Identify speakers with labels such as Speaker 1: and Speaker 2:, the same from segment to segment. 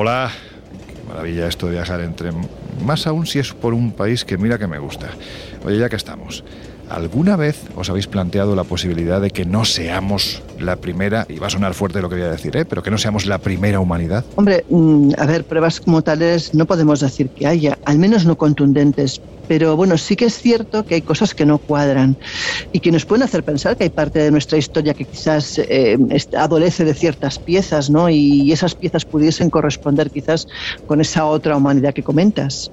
Speaker 1: Hola. Qué maravilla esto de viajar entre... Más aún si es por un país que mira que me gusta. Oye, ya que estamos. ¿Alguna vez os habéis planteado la posibilidad de que no seamos la primera, y va a sonar fuerte lo que voy a decir, ¿eh? pero que no seamos la primera humanidad?
Speaker 2: Hombre, mm, a ver, pruebas como tales no podemos decir que haya, al menos no contundentes, pero bueno, sí que es cierto que hay cosas que no cuadran y que nos pueden hacer pensar que hay parte de nuestra historia que quizás eh, adolece de ciertas piezas, ¿no? Y esas piezas pudiesen corresponder quizás con esa otra humanidad que comentas.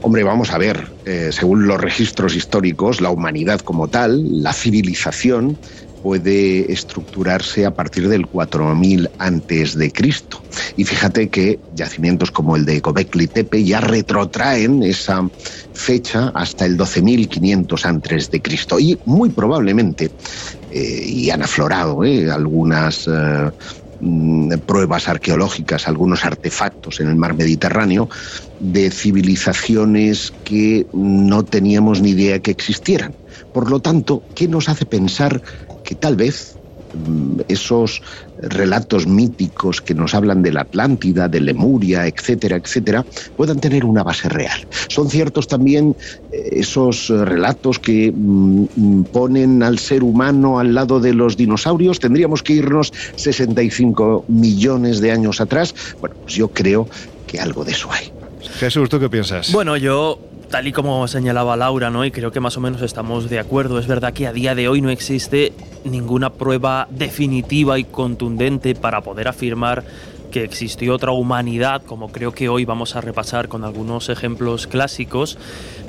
Speaker 3: Hombre, vamos a ver, eh, según los registros históricos, la humanidad como tal, la civilización, puede estructurarse a partir del 4000 antes de Cristo. Y fíjate que yacimientos como el de Gobekli Tepe ya retrotraen esa fecha hasta el 12500 antes de Cristo y muy probablemente eh, y han aflorado eh, algunas eh, mm, pruebas arqueológicas, algunos artefactos en el mar Mediterráneo de civilizaciones que no teníamos ni idea que existieran. Por lo tanto, ¿qué nos hace pensar que tal vez mm, esos relatos míticos que nos hablan de la Atlántida, de Lemuria, etcétera, etcétera, puedan tener una base real. Son ciertos también eh, esos relatos que mm, ponen al ser humano al lado de los dinosaurios. Tendríamos que irnos 65 millones de años atrás. Bueno, pues yo creo que algo de eso hay.
Speaker 1: Jesús, ¿tú qué piensas?
Speaker 4: Bueno, yo tal y como señalaba Laura, ¿no? Y creo que más o menos estamos de acuerdo. Es verdad que a día de hoy no existe ninguna prueba definitiva y contundente para poder afirmar que existió otra humanidad, como creo que hoy vamos a repasar con algunos ejemplos clásicos,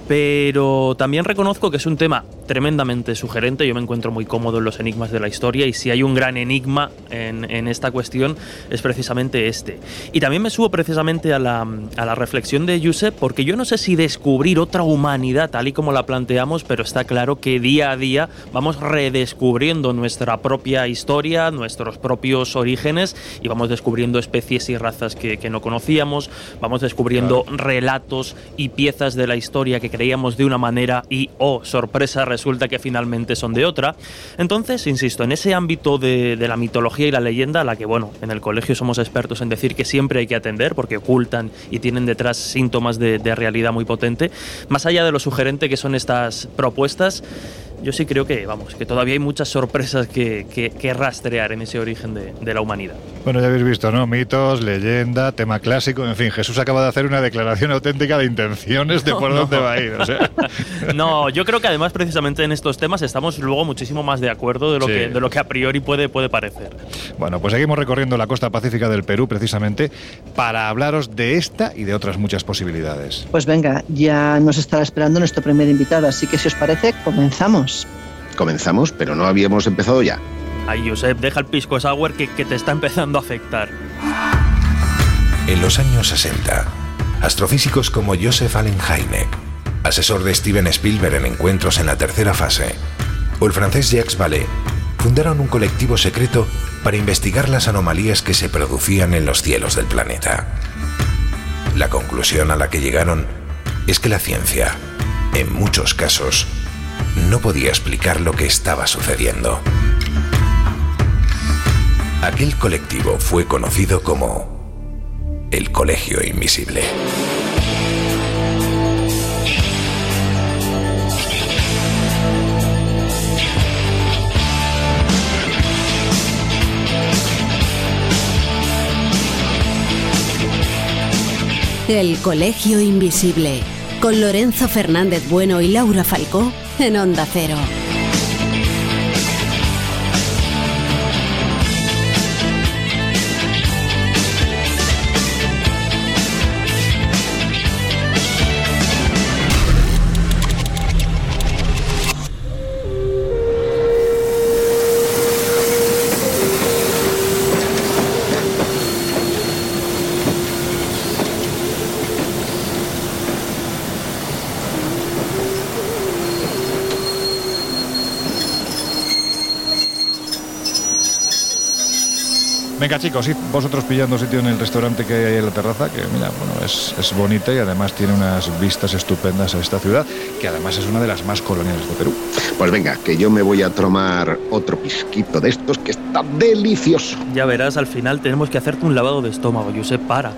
Speaker 4: pero también reconozco que es un tema tremendamente sugerente, yo me encuentro muy cómodo en los enigmas de la historia y si hay un gran enigma en, esta cuestión es precisamente este. Y también me subo precisamente a la, a la reflexión de Josep porque yo no sé si descubrir otra humanidad tal y como la planteamos, pero está claro que día a día vamos redescubriendo nuestra propia historia, nuestros propios orígenes y vamos descubriendo especies y razas que, no conocíamos, vamos descubriendo relatos y piezas de la historia que creíamos de una manera y, oh, sorpresa, resulta que finalmente son de otra. Entonces, insisto, en ese ámbito de, la mitología y la leyenda, a la que, bueno, en el colegio somos expertos en decir que siempre hay que atender porque ocultan y tienen detrás síntomas de, de realidad muy potente, más allá de lo sugerente que son estas propuestas, yo sí creo que, vamos, que todavía hay muchas sorpresas que, que, rastrear en ese origen de, de, la humanidad.
Speaker 1: Bueno, ya habéis visto, ¿no? Mitos, leyenda, tema clásico, en fin, Jesús acaba de hacer una declaración auténtica de intenciones de por dónde va a ir.
Speaker 4: no, yo creo que además precisamente en estos temas estamos luego muchísimo más de acuerdo de lo, que, de lo que a priori puede, puede parecer.
Speaker 1: Bueno, pues seguimos recorriendo la costa pacífica del Perú precisamente para hablaros de esta y de otras muchas posibilidades.
Speaker 2: Pues venga, ya nos estará esperando nuestro primer invitado, así que si os parece, comenzamos.
Speaker 3: Comenzamos, pero no habíamos empezado ya.
Speaker 4: Ay, Josep, deja el pisco sour que, que te está empezando a afectar.
Speaker 5: En los años 60, astrofísicos como Joseph Allen Hynek, asesor de Steven Spielberg en encuentros en la tercera fase, o el francés Jacques Vallée, fundaron un colectivo secreto para investigar las anomalías que se producían en los cielos del planeta. La conclusión a la que llegaron es que la ciencia, en muchos casos, no podía explicar lo que estaba sucediendo. Aquel colectivo fue conocido como el Colegio Invisible.
Speaker 6: El Colegio Invisible, con Lorenzo Fernández Bueno y Laura Falcó en Onda Cero.
Speaker 1: Venga chicos, sí, vosotros pillando sitio en el restaurante que hay en la terraza, que mira, bueno, es, es bonita y además tiene unas vistas estupendas a esta ciudad, que además es una de las más coloniales de Perú.
Speaker 3: Pues venga, que yo me voy a tomar otro pisquito de estos que está delicioso.
Speaker 4: Ya verás, al final tenemos que hacerte un lavado de estómago, Josep, para.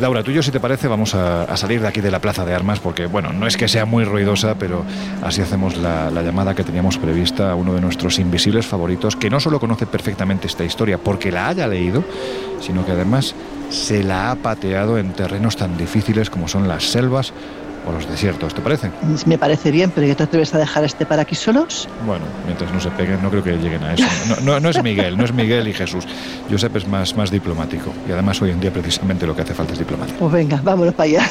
Speaker 1: Laura, tú y yo, si te parece, vamos a, salir de aquí de la Plaza de Armas, porque, bueno, no es que sea muy ruidosa, pero así hacemos la, la llamada que teníamos prevista a uno de nuestros invisibles favoritos, que no solo conoce perfectamente esta historia porque la haya leído, sino que además se la ha pateado en terrenos tan difíciles como son las selvas o los desiertos. ¿Te parece?
Speaker 2: Me parece bien, pero ¿ya te atreves a dejar este para aquí solos?
Speaker 1: Bueno, mientras no se peguen, no creo que lleguen a eso. No, no- no es Miguel, no es Miguel y Jesús. Josep es más, más diplomático. Y además hoy en día precisamente lo que hace falta es diplomacia.
Speaker 2: Pues venga, vámonos para allá.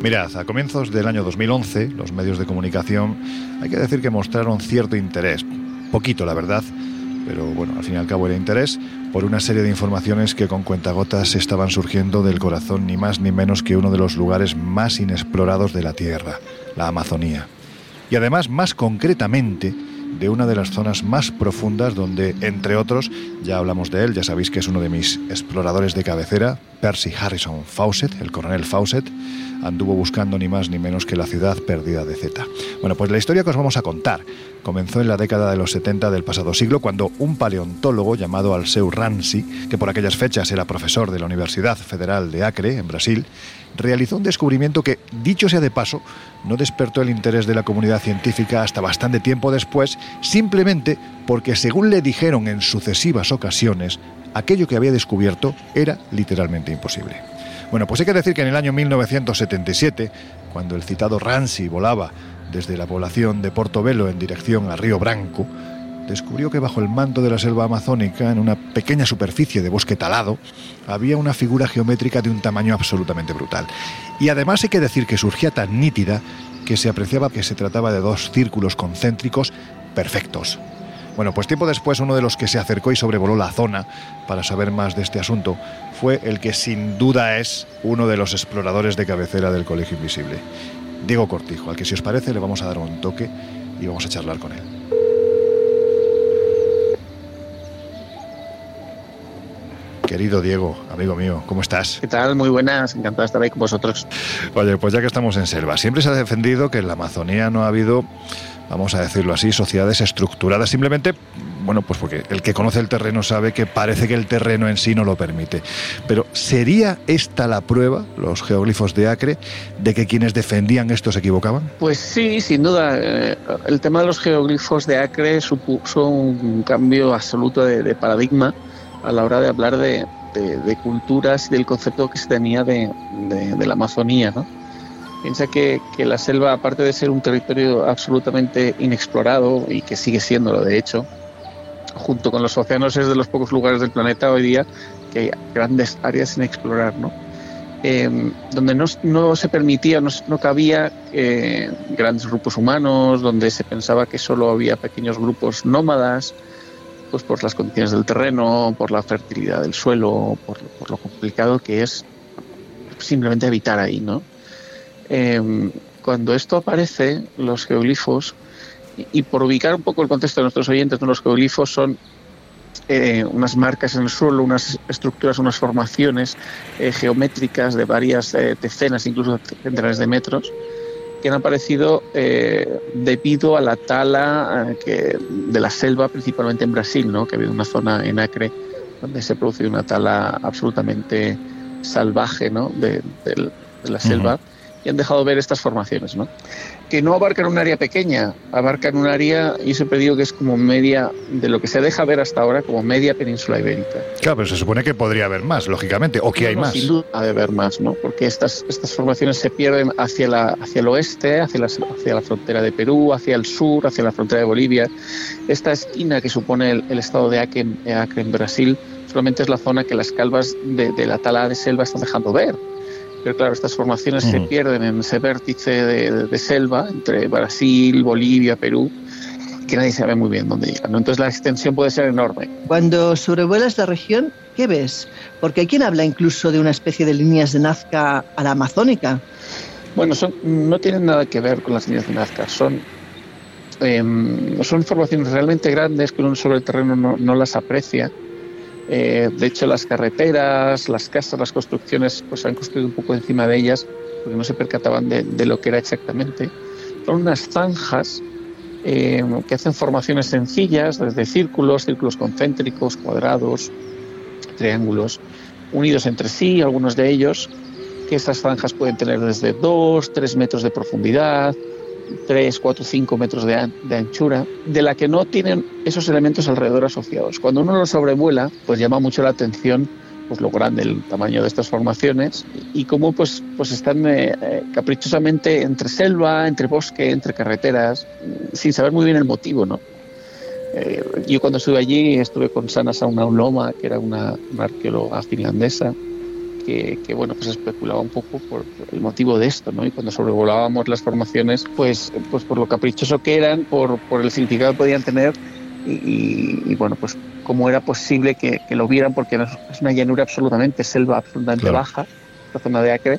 Speaker 1: Mirad, a comienzos del año 2011, los medios de comunicación hay que decir que mostraron cierto interés, poquito la verdad, pero bueno, al fin y al cabo era interés, por una serie de informaciones que con cuentagotas estaban surgiendo del corazón ni más ni menos que uno de los lugares más inexplorados de la Tierra, la Amazonía. Y además, más concretamente, de una de las zonas más profundas donde, entre otros, ya hablamos de él, ya sabéis que es uno de mis exploradores de cabecera, Percy Harrison Fawcett, el coronel Fawcett, anduvo buscando ni más ni menos que la ciudad perdida de Zeta. Bueno, pues la historia que os vamos a contar comenzó en la década de los 70 del pasado siglo cuando un paleontólogo llamado Alceu Ransi, que por aquellas fechas era profesor de la Universidad Federal de Acre, en Brasil, realizó un descubrimiento que, dicho sea de paso, no despertó el interés de la comunidad científica hasta bastante tiempo después, simplemente porque, según le dijeron en sucesivas ocasiones, aquello que había descubierto era literalmente imposible. Bueno, pues hay que decir que en el año 1977, cuando el citado Ransi volaba desde la población de Portobelo en dirección a Río Branco, descubrió que bajo el manto de la selva amazónica, en una pequeña superficie de bosque talado, había una figura geométrica de un tamaño absolutamente brutal. Y además hay que decir que surgía tan nítida que se apreciaba que se trataba de dos círculos concéntricos perfectos. Bueno, pues tiempo después uno de los que se acercó y sobrevoló la zona para saber más de este asunto fue el que sin duda es uno de los exploradores de cabecera del Colegio Invisible, Diego Cortijo, al que si os parece le vamos a dar un toque y vamos a charlar con él. Querido Diego, amigo mío, ¿cómo estás?
Speaker 7: ¿Qué tal? Muy buenas, encantado de estar ahí con vosotros.
Speaker 1: Oye, pues ya que estamos en selva, siempre se ha defendido que en la Amazonía no ha habido, vamos a decirlo así, sociedades estructuradas, simplemente, bueno, pues porque el que conoce el terreno sabe que parece que el terreno en sí no lo permite. Pero ¿sería esta la prueba, los geoglifos de Acre, de que quienes defendían esto se equivocaban?
Speaker 7: Pues sí, sin duda. eh, El tema de los geoglifos de Acre supuso un cambio absoluto de, de paradigma a la hora de hablar de, culturas y del concepto que se tenía de, la Amazonía. Piensa que, la selva, aparte de ser un territorio absolutamente inexplorado y que sigue siéndolo de hecho, junto con los océanos es de los pocos lugares del planeta hoy día que hay grandes áreas sin explorar. eh, donde no, se permitía, no, no cabía eh, grandes grupos humanos, donde se pensaba que solo había pequeños grupos nómadas, pues por las condiciones del terreno, por la fertilidad del suelo, por, lo complicado que es simplemente habitar ahí, ¿no? Eh, cuando esto aparece, los geoglifos, y, y por ubicar un poco el contexto de nuestros oyentes, ¿no? los geoglifos son eh, unas marcas en el suelo, unas estructuras, unas formaciones eh, geométricas de varias eh, decenas, incluso centenares de metros, que han aparecido eh, debido a la tala eh, que, de la selva, principalmente en Brasil, ¿no? que ha habido una zona en Acre donde se produce una tala absolutamente salvaje ¿no? de, de- de la selva. Y han dejado ver estas formaciones, ¿no? Que no abarcan un área pequeña, abarcan un área, y siempre digo que es como media, de lo que se deja ver hasta ahora, como media península ibérica.
Speaker 1: Claro, pero se supone que podría haber más, lógicamente, o que hay
Speaker 7: No,
Speaker 1: más.
Speaker 7: Sin duda de haber más, ¿no? Porque estas, estas formaciones se pierden hacia, la, hacia el oeste, hacia la, hacia la frontera de Perú, hacia el sur, hacia la frontera de Bolivia. Esta esquina que supone el, el estado de Acre, en- Acre en Brasil solamente es la zona que las calvas de, de la tala de selva están dejando ver. Pero claro, estas formaciones se pierden en ese vértice de, de- de selva entre Brasil, Bolivia, Perú. que nadie sabe muy bien dónde llegan. Entonces la extensión puede ser enorme.
Speaker 2: Cuando sobrevuelas la región, ¿qué ves? Porque hay quien habla incluso de una especie de líneas de Nazca a la amazónica.
Speaker 7: Bueno, son, no tienen nada que ver con las líneas de Nazca. Son, em, son formaciones realmente grandes que uno sobre el terreno no, las aprecia. Eh, de hecho, las carreteras, las casas, las construcciones, pues se han construido un poco encima de ellas porque no se percataban de, de lo que era exactamente. Son unas zanjas eh, que hacen formaciones sencillas, desde círculos, círculos concéntricos, cuadrados, triángulos, unidos entre sí, algunos de ellos, que estas zanjas pueden tener desde 2, 3 metros de profundidad, 3, 4, 5 metros de, de, anchura, de la que no tienen esos elementos alrededor asociados. Cuando uno lo sobrevuela, pues llama mucho la atención pues lo grande el tamaño de estas formaciones y cómo pues, pues están eh, eh, caprichosamente entre selva, entre bosque, entre carreteras, sin saber muy bien el motivo, ¿no? Eh, yo cuando estuve allí estuve con Sana Saunauloma, que era una, arqueóloga finlandesa, que, que, bueno, pues especulaba un poco por, el motivo de esto, ¿no? Y cuando sobrevolábamos las formaciones, pues, pues por lo caprichoso que eran, por, por el significado que podían tener y, bueno, pues cómo era posible que, lo vieran, porque es una llanura absolutamente, selva absolutamente baja, la zona de Acre,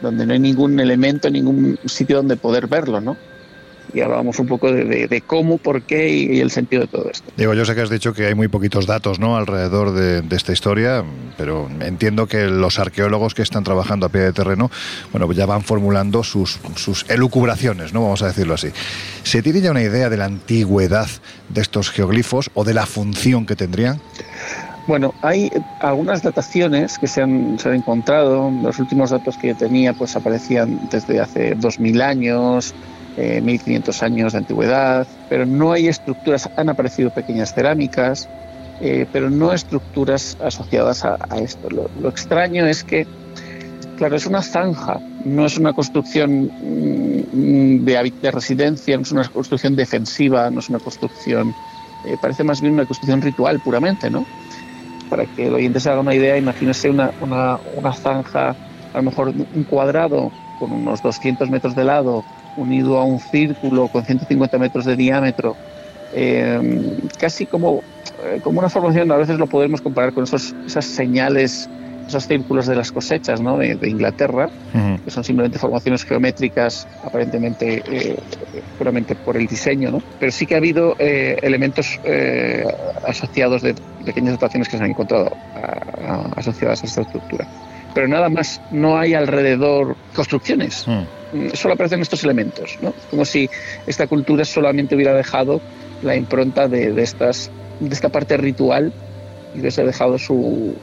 Speaker 7: donde no hay ningún elemento, ningún sitio donde poder verlo, ¿no? Y hablábamos un poco de, cómo, por qué y, el sentido de todo esto.
Speaker 1: Digo, yo sé que has dicho que hay muy poquitos datos ¿no? alrededor de, esta historia, pero entiendo que los arqueólogos que están trabajando a pie de terreno, bueno, ya van formulando sus, sus elucubraciones, ¿no? Vamos a decirlo así. ¿Se tiene ya una idea de la antigüedad de estos geoglifos o de la función que tendrían?
Speaker 7: Bueno, hay algunas dataciones que se han, se han encontrado. Los últimos datos que yo tenía pues aparecían desde hace 2000 años, 1500 eh, años de antigüedad, pero no hay estructuras, han aparecido pequeñas cerámicas, eh, pero no estructuras asociadas a, esto. Lo, extraño es que, claro, es una zanja, no es una construcción mm, de, de residencia, no es una construcción defensiva, no es una construcción, eh, parece más bien una construcción ritual puramente, ¿no? Para que el oyente se haga una idea, imagínese una, una zanja, a lo mejor un cuadrado con unos 200 metros de lado, unido a un círculo con 150 metros de diámetro, eh, casi como, eh, como una formación, a veces lo podemos comparar con esos, esas señales, esos círculos de las cosechas ¿no? de, Inglaterra, que son simplemente formaciones geométricas, aparentemente eh, puramente por el diseño, ¿no? pero sí que ha habido elementos asociados de pequeñas dotaciones que se han encontrado asociadas a esta estructura pero nada más, no hay alrededor construcciones. Mm. Solo aparecen estos elementos, ¿no? Como si esta cultura solamente hubiera dejado la impronta de, estas, de esta parte ritual y hubiese dejado sus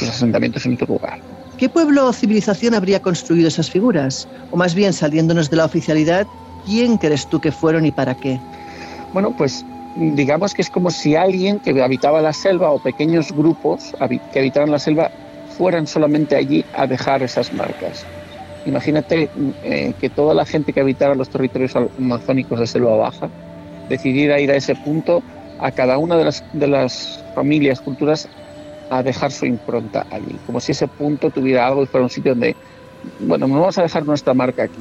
Speaker 7: asentamientos en otro lugar.
Speaker 2: ¿Qué pueblo o civilización habría construido esas figuras? O más bien, saliéndonos de la oficialidad, ¿quién crees tú que fueron y para qué?
Speaker 7: Bueno, pues digamos que es como si alguien que habitaba la selva o pequeños grupos que habitaban la selva fueran solamente allí a dejar esas marcas. Imagínate eh, que toda la gente que habitara los territorios amazónicos de selva baja decidiera ir a ese punto, a cada una de las, de las familias, culturas, a dejar su impronta allí, como si ese punto tuviera algo y fuera un sitio donde, bueno, no vamos a dejar nuestra marca aquí.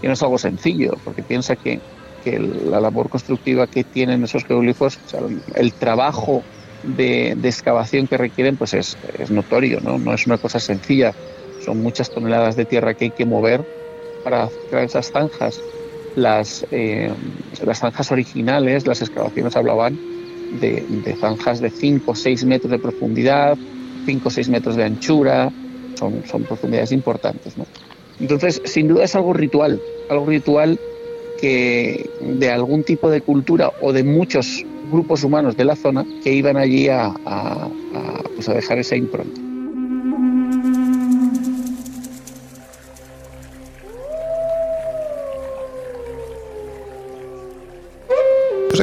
Speaker 7: Y no es algo sencillo, porque piensa que, que la labor constructiva que tienen esos geoglifos, el trabajo de, excavación que requieren pues es, notorio, ¿no? no es una cosa sencilla, son muchas toneladas de tierra que hay que mover para crear esas zanjas. Las, eh, las zanjas originales, las excavaciones hablaban de, zanjas de 5 o 6 metros de profundidad, 5 o 6 metros de anchura, son, son profundidades importantes. ¿no? Entonces, sin duda es algo ritual, algo ritual que de algún tipo de cultura o de muchos grupos humanos de la zona que iban allí a, pues a dejar esa impronta.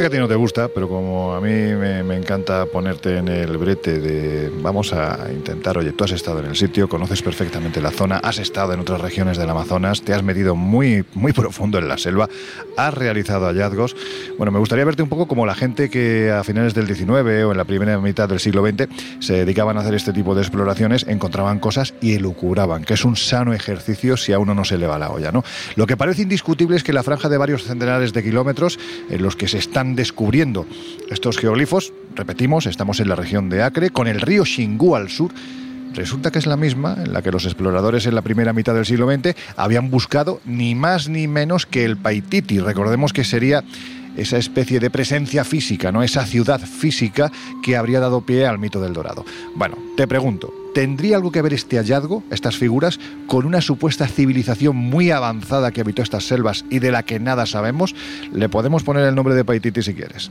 Speaker 1: Sé que a ti no te gusta, pero como a mí me, encanta ponerte en el brete de vamos a intentar, oye, tú has estado en el sitio, conoces perfectamente la zona, has estado en otras regiones del Amazonas, te has metido muy, muy profundo en la selva, has realizado hallazgos. Bueno, me gustaría verte un poco como la gente que a finales del 19 o en la primera mitad del siglo XX se dedicaban a hacer este tipo de exploraciones, encontraban cosas y elucubraban, que es un sano ejercicio si a uno no se le va la olla, ¿no? Lo que parece indiscutible es que la franja de varios centenares de kilómetros en los que se están descubriendo estos geoglifos, repetimos, estamos en la región de Acre, con el río Xingu al sur, resulta que es la misma en la que los exploradores en la primera mitad del siglo XX habían buscado ni más ni menos que el Paititi. Recordemos que sería esa especie de presencia física, ¿no? Esa ciudad física que habría dado pie al mito del Dorado. Bueno, te pregunto, ¿tendría algo que ver este hallazgo, estas figuras, con una supuesta civilización muy avanzada que habitó estas selvas y de la que nada sabemos? Le podemos poner el nombre de Paititi si quieres.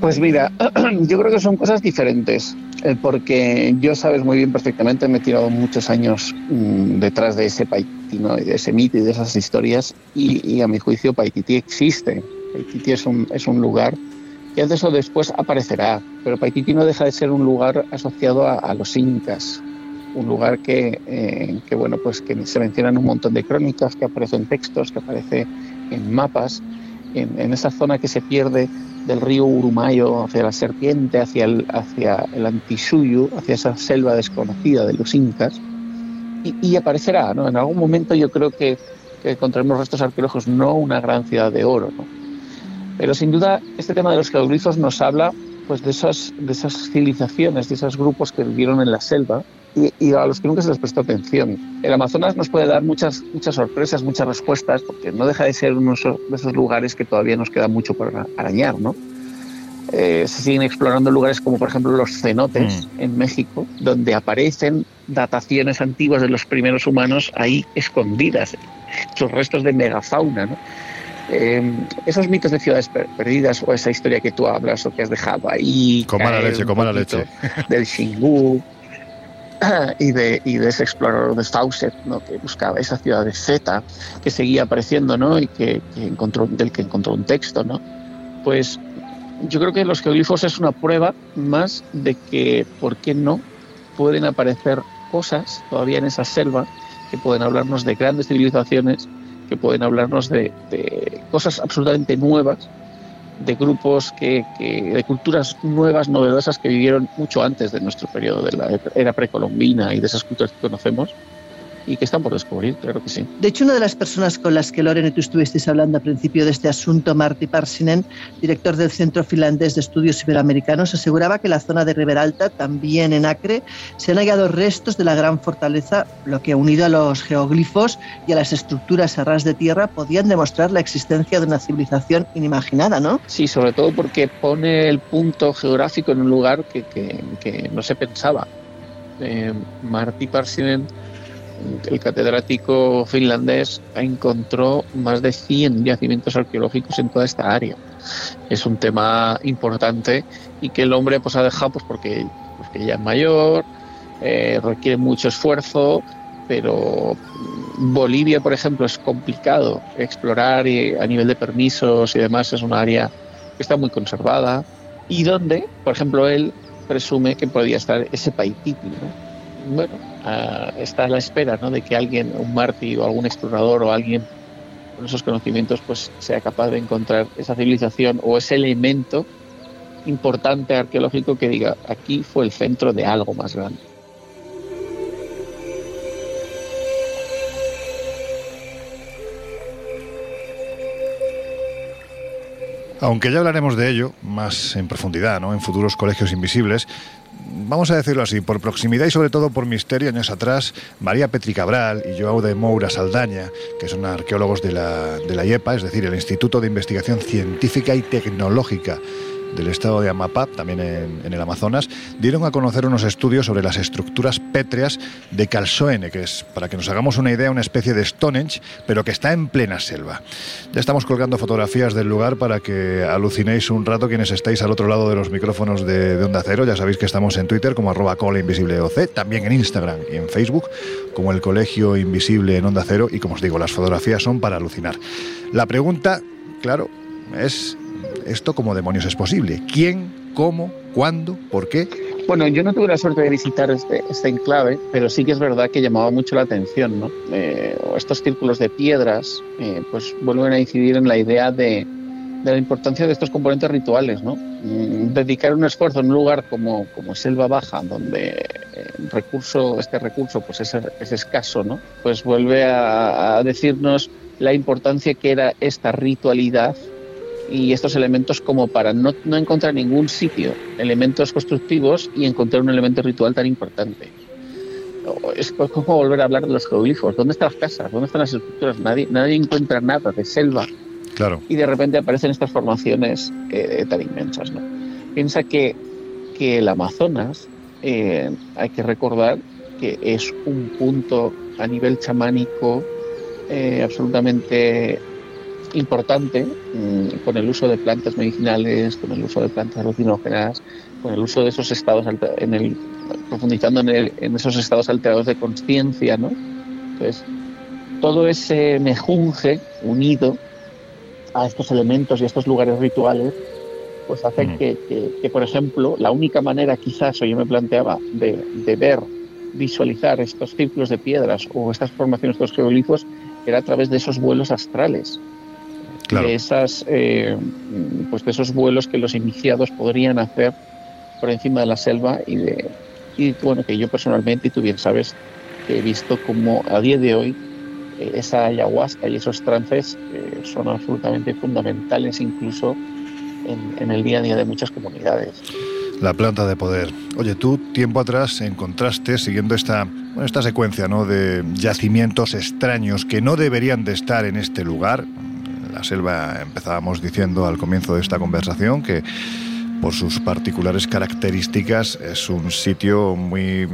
Speaker 7: Pues mira, yo creo que son cosas diferentes, eh, porque yo sabes muy bien perfectamente, me he tirado muchos años mmm, detrás de ese de ese mito y de esas historias, y, y a mi juicio Paititi existe Paititi es un, es un lugar que antes o después aparecerá, pero Paititi no deja de ser un lugar asociado a, a los incas, un lugar que, eh, que, bueno, pues que se mencionan un montón de crónicas, que aparece en textos, que aparece en mapas, en, en esa zona que se pierde del río Urumayo hacia la serpiente, hacia el, hacia el Antisuyu, hacia esa selva desconocida de los incas, y, y aparecerá, ¿no? En algún momento yo creo que, que encontraremos restos arqueológicos, no una gran ciudad de oro, ¿no? Pero sin duda este tema de los geoglifos nos habla pues, de, esas, de esas civilizaciones, de esos grupos que vivieron en la selva y, y, a los que nunca se les prestó atención. El Amazonas nos puede dar muchas, muchas sorpresas, muchas respuestas, porque no deja de ser uno de esos lugares que todavía nos queda mucho por arañar. ¿no? Eh, se siguen explorando lugares como por ejemplo los cenotes mm. en México, donde aparecen dataciones antiguas de los primeros humanos ahí escondidas, sus restos de megafauna. ¿no? Eh, esos mitos de ciudades per perdidas o esa historia que tú hablas o que has dejado ahí.
Speaker 1: Coma la leche, coma la leche.
Speaker 7: Del Xingu y de, y de ese explorador de Fawcett ¿no? que buscaba esa ciudad de Z que seguía apareciendo ¿no? y que, que, encontró, del que encontró un texto. ¿no? Pues yo creo que los geoglifos es una prueba más de que, ¿por qué no? Pueden aparecer cosas todavía en esa selva que pueden hablarnos de grandes civilizaciones que pueden hablarnos de, cosas absolutamente nuevas, de grupos que, que, de culturas nuevas, novedosas que vivieron mucho antes de nuestro periodo de la era precolombina y de esas culturas que conocemos y que están por descubrir, claro que sí.
Speaker 2: De hecho, una de las personas con las que Loren y tú estuvisteis hablando al principio de este asunto, Marty Parsinen, director del Centro Finlandés de Estudios Iberoamericanos, aseguraba que en la zona de Riberalta, también en Acre, se han hallado restos de la gran fortaleza, lo que unido a los geoglifos y a las estructuras a ras de tierra podían demostrar la existencia de una civilización inimaginada, ¿no?
Speaker 7: Sí, sobre todo porque pone el punto geográfico en un lugar que, que, que no se pensaba. Eh, Marty Parsinen el catedrático finlandés encontró más de 100 yacimientos arqueológicos en toda esta área. Es un tema importante y que el hombre pues, ha dejado pues, porque, porque ya es mayor, eh, requiere mucho esfuerzo, pero Bolivia, por ejemplo, es complicado explorar y a nivel de permisos y demás, es un área que está muy conservada y donde, por ejemplo, él presume que podría estar ese Paititi, ¿no? bueno, está a la espera ¿no? de que alguien, un mártir o algún explorador o alguien con esos conocimientos pues sea capaz de encontrar esa civilización o ese elemento importante arqueológico que diga aquí fue el centro de algo más grande.
Speaker 1: Aunque ya hablaremos de ello más en profundidad, ¿no? en futuros colegios invisibles, vamos a decirlo así, por proximidad y sobre todo por misterio, años atrás, María Petri Cabral y Joao de Moura Saldaña, que son arqueólogos de la, de la IEPA, es decir, el Instituto de Investigación Científica y Tecnológica del estado de Amapá, también en, el Amazonas, dieron a conocer unos estudios sobre las estructuras pétreas de Calsoene, que es, para que nos hagamos una idea, una especie de Stonehenge, pero que está en plena selva. Ya estamos colgando fotografías del lugar para que alucinéis un rato quienes estáis al otro lado de los micrófonos de, de Onda Cero. Ya sabéis que estamos en Twitter como arroba cola_invisible_oc, también en Instagram y en Facebook como el Colegio Invisible en Onda Cero y como os digo, las fotografías son para alucinar. La pregunta, claro, es ¿esto cómo demonios es posible? ¿Quién? ¿Cómo? ¿Cuándo? ¿Por qué?
Speaker 7: Bueno, yo no tuve la suerte de visitar este, este enclave, pero sí que es verdad que llamaba mucho la atención, ¿no? Eh, estos círculos de piedras, eh, pues vuelven a incidir en la idea de, de, la importancia de estos componentes rituales, ¿no? Mm, dedicar un esfuerzo en un lugar como, como Selva Baja, donde el recurso, este recurso pues es, es escaso, ¿no? Pues vuelve a, a decirnos la importancia que era esta ritualidad y estos elementos como para no, no, encontrar ningún sitio elementos constructivos y encontrar un elemento ritual tan importante. Es como volver a hablar de los geoglifos. ¿Dónde están las casas? ¿Dónde están las estructuras? Nadie, nadie encuentra nada de selva.
Speaker 1: Claro.
Speaker 7: Y de repente aparecen estas formaciones eh, tan inmensas. ¿no? Piensa que, que el Amazonas, eh, hay que recordar que es un punto a nivel chamánico eh, absolutamente importante mmm, con el uso de plantas medicinales, con el uso de plantas alucinógenas, con el uso de esos estados, en el, profundizando en, el, en esos estados alterados de conciencia, ¿no? Entonces, todo ese mejunje unido a estos elementos y a estos lugares rituales, pues hace mm. que, que, que, por ejemplo, la única manera quizás, o yo me planteaba, de, de ver, visualizar estos círculos de piedras o estas formaciones, estos geoglifos, era a través de esos vuelos astrales. Claro. De, esas, eh, pues de esos vuelos que los iniciados podrían hacer por encima de la selva y, de, y bueno, que yo personalmente, y tú bien sabes, que he visto como a día de hoy eh, esa ayahuasca y esos trances eh, son absolutamente fundamentales incluso en, en el día a día de muchas comunidades
Speaker 1: la planta de poder. Oye, tú tiempo atrás encontraste, siguiendo esta, esta secuencia ¿no? de yacimientos extraños que no deberían de estar en este lugar. La selva, empezábamos diciendo al comienzo de esta conversación, que por sus particulares características es un sitio muy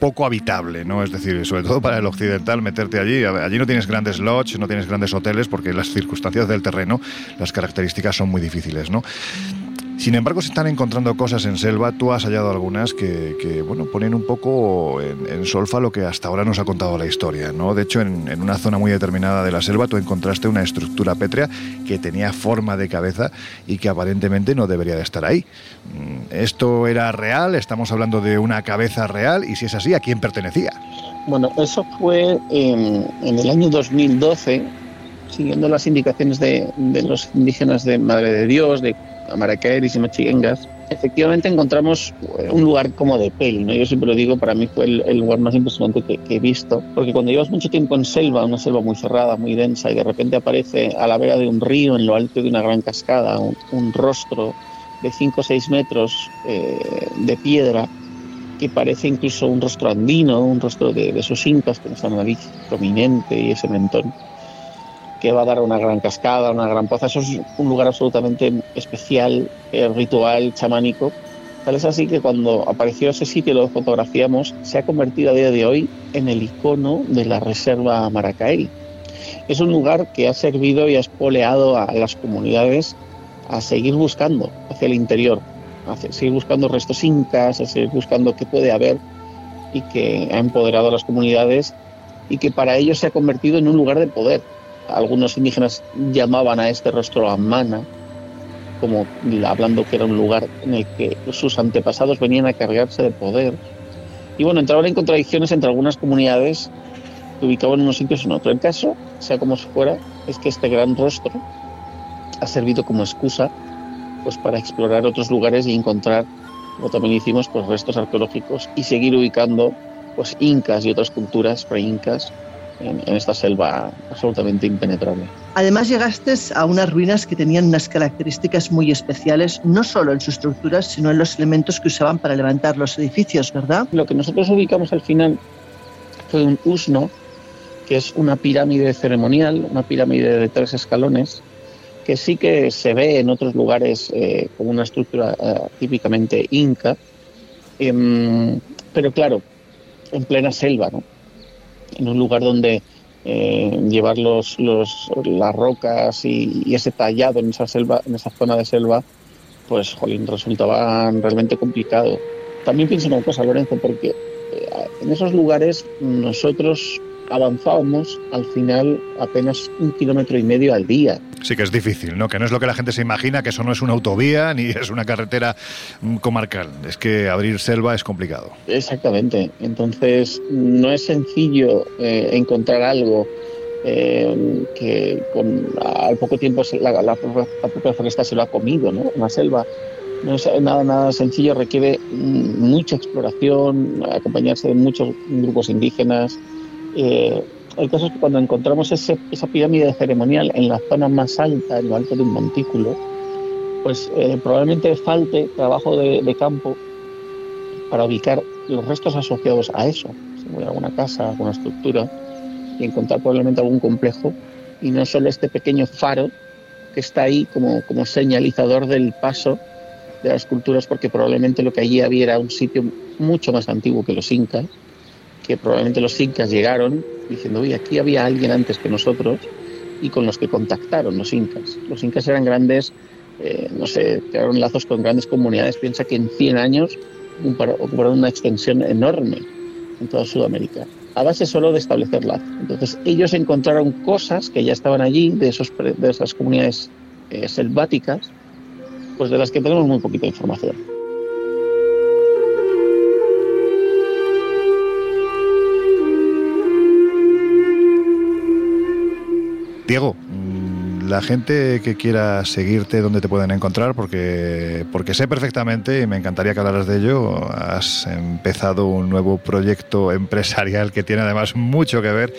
Speaker 1: poco habitable, ¿no? Es decir, sobre todo para el occidental, meterte allí. Allí no tienes grandes lodges, no tienes grandes hoteles, porque las circunstancias del terreno, las características son muy difíciles, ¿no? Sin embargo, se están encontrando cosas en selva. Tú has hallado algunas que, que bueno, ponen un poco en, en, solfa lo que hasta ahora nos ha contado la historia. ¿no? De hecho, en, una zona muy determinada de la selva tú encontraste una estructura pétrea que tenía forma de cabeza y que aparentemente no debería de estar ahí. ¿Esto era real? ¿Estamos hablando de una cabeza real? Y si es así, ¿a quién pertenecía?
Speaker 7: Bueno, eso fue en, en el año 2012, siguiendo las indicaciones de, de los indígenas de Madre de Dios, de Amaraqueris y Machiguengas, efectivamente encontramos un lugar como de peli, ¿no? Yo siempre lo digo, para mí fue el, el lugar más impresionante que, que, he visto, porque cuando llevas mucho tiempo en selva, una selva muy cerrada, muy densa, y de repente aparece a la vera de un río, en lo alto de una gran cascada, un, un rostro de 5 o 6 metros eh, de piedra, que parece incluso un rostro andino, un rostro de, de esos incas, con esa nariz prominente y ese mentón que va a dar una gran cascada, una gran poza. Eso es un lugar absolutamente especial, eh, ritual, chamánico. Tal es así que cuando apareció ese sitio y lo fotografiamos, se ha convertido a día de hoy en el icono de la reserva Maracael. Es un lugar que ha servido y ha espoleado a las comunidades a seguir buscando hacia el interior, a seguir buscando restos incas, a seguir buscando qué puede haber y que ha empoderado a las comunidades y que para ellos se ha convertido en un lugar de poder, algunos indígenas llamaban a este rostro Amana, como hablando que era un lugar en el que sus antepasados venían a cargarse de poder. Y bueno, entraban en contradicciones entre algunas comunidades que ubicaban en unos sitios en otro. El caso, sea como fuera, es que este gran rostro ha servido como excusa pues para explorar otros lugares y encontrar, como también hicimos, pues restos arqueológicos y seguir ubicando pues incas y otras culturas pre-incas en, en, esta selva absolutamente impenetrable.
Speaker 2: Además llegaste a unas ruinas que tenían unas características muy especiales, no solo en sus estructuras, sino en los elementos que usaban para levantar los edificios, ¿verdad?
Speaker 7: Lo que nosotros ubicamos al final fue un usno, que es una pirámide ceremonial, una pirámide de tres escalones, que sí que se ve en otros lugares eh, como una estructura eh, típicamente inca, eh, pero claro, en plena selva, ¿no? En un lugar donde eh, llevar los, los, las rocas y, ese tallado en esa selva, en esa zona de selva, pues jolín, resultaba realmente complicado. También pienso una cosa, Lorenzo, porque eh, en esos lugares nosotros avanzábamos al final apenas un kilómetro y medio al día.
Speaker 1: Sí que es difícil, ¿no? Que no es lo que la gente se imagina, que eso no es una autovía ni es una carretera comarcal. Es que abrir selva es complicado.
Speaker 7: Exactamente. Entonces no es sencillo eh, encontrar algo eh, que con, al poco tiempo la, la, propia foresta se lo ha comido, ¿no? Una selva no es nada, nada sencillo, requiere mm, mucha exploración, acompañarse de muchos grupos indígenas. Eh, el caso es que cuando encontramos ese, esa pirámide ceremonial en la zona más alta, en lo alto de un montículo, pues eh, probablemente falte trabajo de, campo para ubicar los restos asociados a eso, si alguna casa, alguna estructura, y encontrar probablemente algún complejo, y no solo este pequeño faro que está ahí como, como señalizador del paso de las culturas porque probablemente lo que allí había era un sitio mucho más antiguo que los incas, que probablemente los incas llegaron diciendo, oye, aquí había alguien antes que nosotros y con los que contactaron los incas. Los incas eran grandes, eh, no sé, crearon lazos con grandes comunidades. Piensa que en 100 años ocuparon una extensión enorme en toda Sudamérica, a base solo de establecer lazos. Entonces ellos encontraron cosas que ya estaban allí, de, esos, de esas comunidades eh, selváticas, pues de las que tenemos muy poquita información.
Speaker 1: Diego, mm, la gente que quiera seguirte, ¿dónde te pueden encontrar? Porque, porque sé perfectamente, y me encantaría que hablaras de ello, has empezado un nuevo proyecto empresarial que tiene además mucho que ver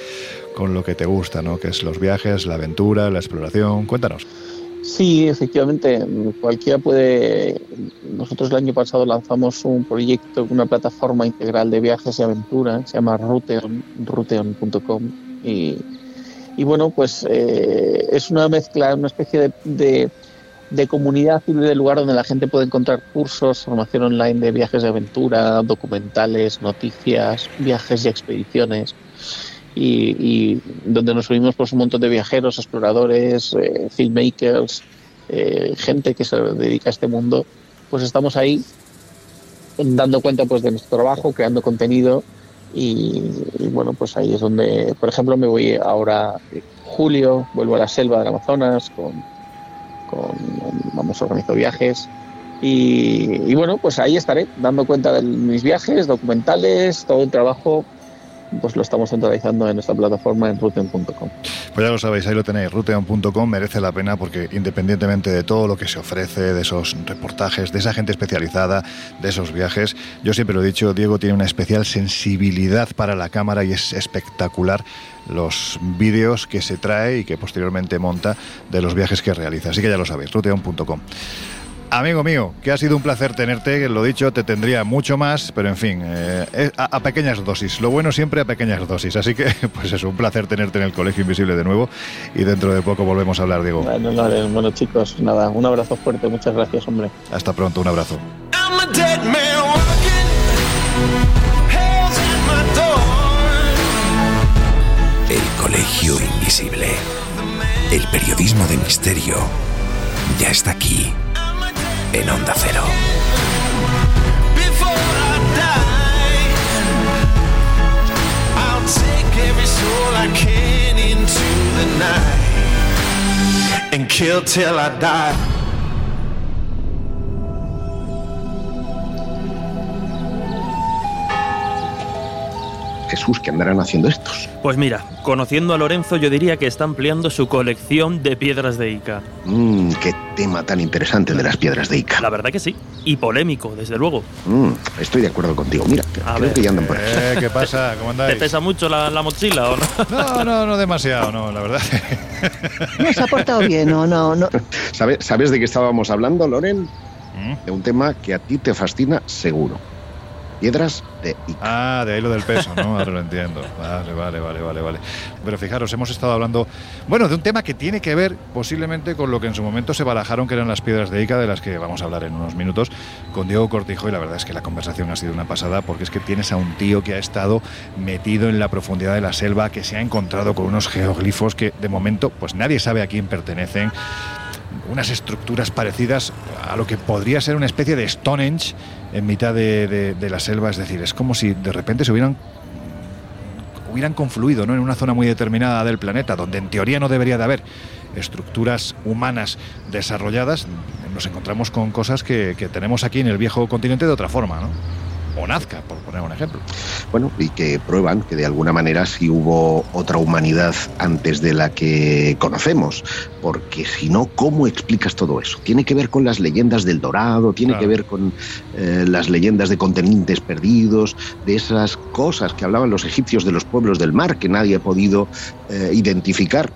Speaker 1: con lo que te gusta, ¿no? que es los viajes, la aventura, la exploración. Cuéntanos.
Speaker 7: Sí, efectivamente, cualquiera puede. Nosotros el año pasado lanzamos un proyecto, una plataforma integral de viajes y aventuras, se llama Ruteon, ruteon.com. Y, y, bueno, pues eh, es una mezcla, una especie de, de, comunidad y de lugar donde la gente puede encontrar cursos, formación online de viajes de aventura, documentales, noticias, viajes y expediciones. Y, donde nos unimos pues un montón de viajeros, exploradores, eh, filmmakers, eh, gente que se dedica a este mundo, pues estamos ahí dando cuenta pues de nuestro trabajo, creando contenido y, bueno pues ahí es donde, por ejemplo, me voy ahora julio, vuelvo a la selva del Amazonas con, con vamos organizo viajes y, y bueno pues ahí estaré dando cuenta de mis viajes, documentales, todo el trabajo pues lo estamos centralizando en nuestra plataforma en ruteon.com.
Speaker 1: Pues ya lo sabéis, ahí lo tenéis, ruteon.com merece la pena porque independientemente de todo lo que se ofrece, de esos reportajes, de esa gente especializada, de esos viajes, yo siempre lo he dicho, Diego tiene una especial sensibilidad para la cámara y es espectacular los vídeos que se trae y que posteriormente monta de los viajes que realiza. Así que ya lo sabéis, ruteon.com. Amigo mío, que ha sido un placer tenerte, lo dicho, te tendría mucho más, pero en fin, eh, a, pequeñas dosis. Lo bueno siempre a pequeñas dosis. Así que, pues es un placer tenerte en el Colegio Invisible de nuevo y dentro de poco volvemos a hablar, Diego.
Speaker 7: Bueno, bueno chicos, nada, un abrazo fuerte, muchas gracias, hombre.
Speaker 1: Hasta pronto, un abrazo.
Speaker 5: El Colegio Invisible. El periodismo de misterio ya está aquí en Onda Cero. and kill till I die.
Speaker 3: Jesús, ¿qué andarán haciendo estos?
Speaker 4: Pues mira, conociendo a Lorenzo yo diría que está ampliando su colección de piedras de Ica.
Speaker 3: Mmm, qué tema tan interesante de las piedras de Ica.
Speaker 4: La verdad que sí, y polémico, desde luego.
Speaker 3: Mm, estoy de acuerdo contigo, mira, creo que ya andan por aquí.
Speaker 1: Eh, ¿Qué pasa? ¿Cómo andáis?
Speaker 4: ¿Te pesa mucho la, mochila o no?
Speaker 1: No, no, no demasiado, no, la verdad.
Speaker 2: No, se ha portado bien, no, no, no.
Speaker 3: ¿Sabes, ¿Sabes de qué estábamos hablando, Loren? ¿Mm? De un tema que a ti te fascina seguro piedras de Ica.
Speaker 1: Ah, de ahí lo del peso, ¿no? Ahora lo entiendo. Vale, vale, vale, vale, vale. Pero fijaros, hemos estado hablando, bueno, de un tema que tiene que ver posiblemente con lo que en su momento se barajaron, que eran las piedras de Ica, de las que vamos a hablar en unos minutos, con Diego Cortijo, y la verdad es que la conversación ha sido una pasada, porque es que tienes a un tío que ha estado metido en la profundidad de la selva, que se ha encontrado con unos geoglifos que de momento, pues nadie sabe a quién pertenecen unas estructuras parecidas a lo que podría ser una especie de Stonehenge en mitad de, la selva. Es decir, es como si de repente se hubieran hubieran confluido ¿no? en una zona muy determinada del planeta, donde en teoría no debería de haber estructuras humanas desarrolladas, nos encontramos con cosas que, que tenemos aquí en el viejo continente de otra forma, ¿no? O Nazca, por poner un ejemplo.
Speaker 3: Bueno, y que prueban que de alguna manera sí hubo otra humanidad antes de la que conocemos, porque si no, ¿cómo explicas todo eso? Tiene que ver con las leyendas del Dorado, tiene que ver con eh, las leyendas de continentes perdidos, de esas cosas que hablaban los egipcios de los pueblos del mar que nadie ha podido eh, identificar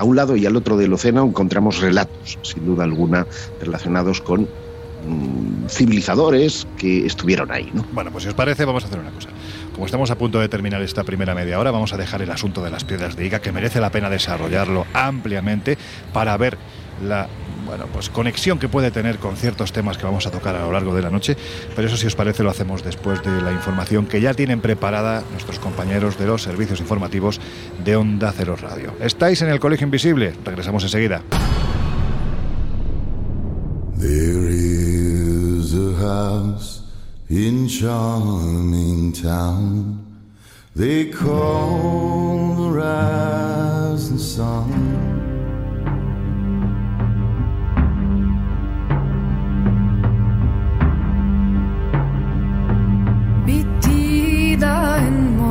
Speaker 3: a un lado y al otro del océano encontramos relatos, sin duda alguna, relacionados con civilizadores que estuvieron ahí. ¿no?
Speaker 1: Bueno, pues si os parece, vamos a hacer una cosa. Como estamos a punto de terminar esta primera media hora, vamos a dejar el asunto de las piedras de Ica, que merece la pena desarrollarlo ampliamente para ver la bueno, pues conexión que puede tener con ciertos temas que vamos a tocar a lo largo de la noche. Pero eso, si os parece, lo hacemos después de la información que ya tienen preparada nuestros compañeros de los servicios informativos de Onda Cero Radio. Estáis en el Colegio Invisible. Regresamos enseguida. There is a house in charming town they call the rising sun.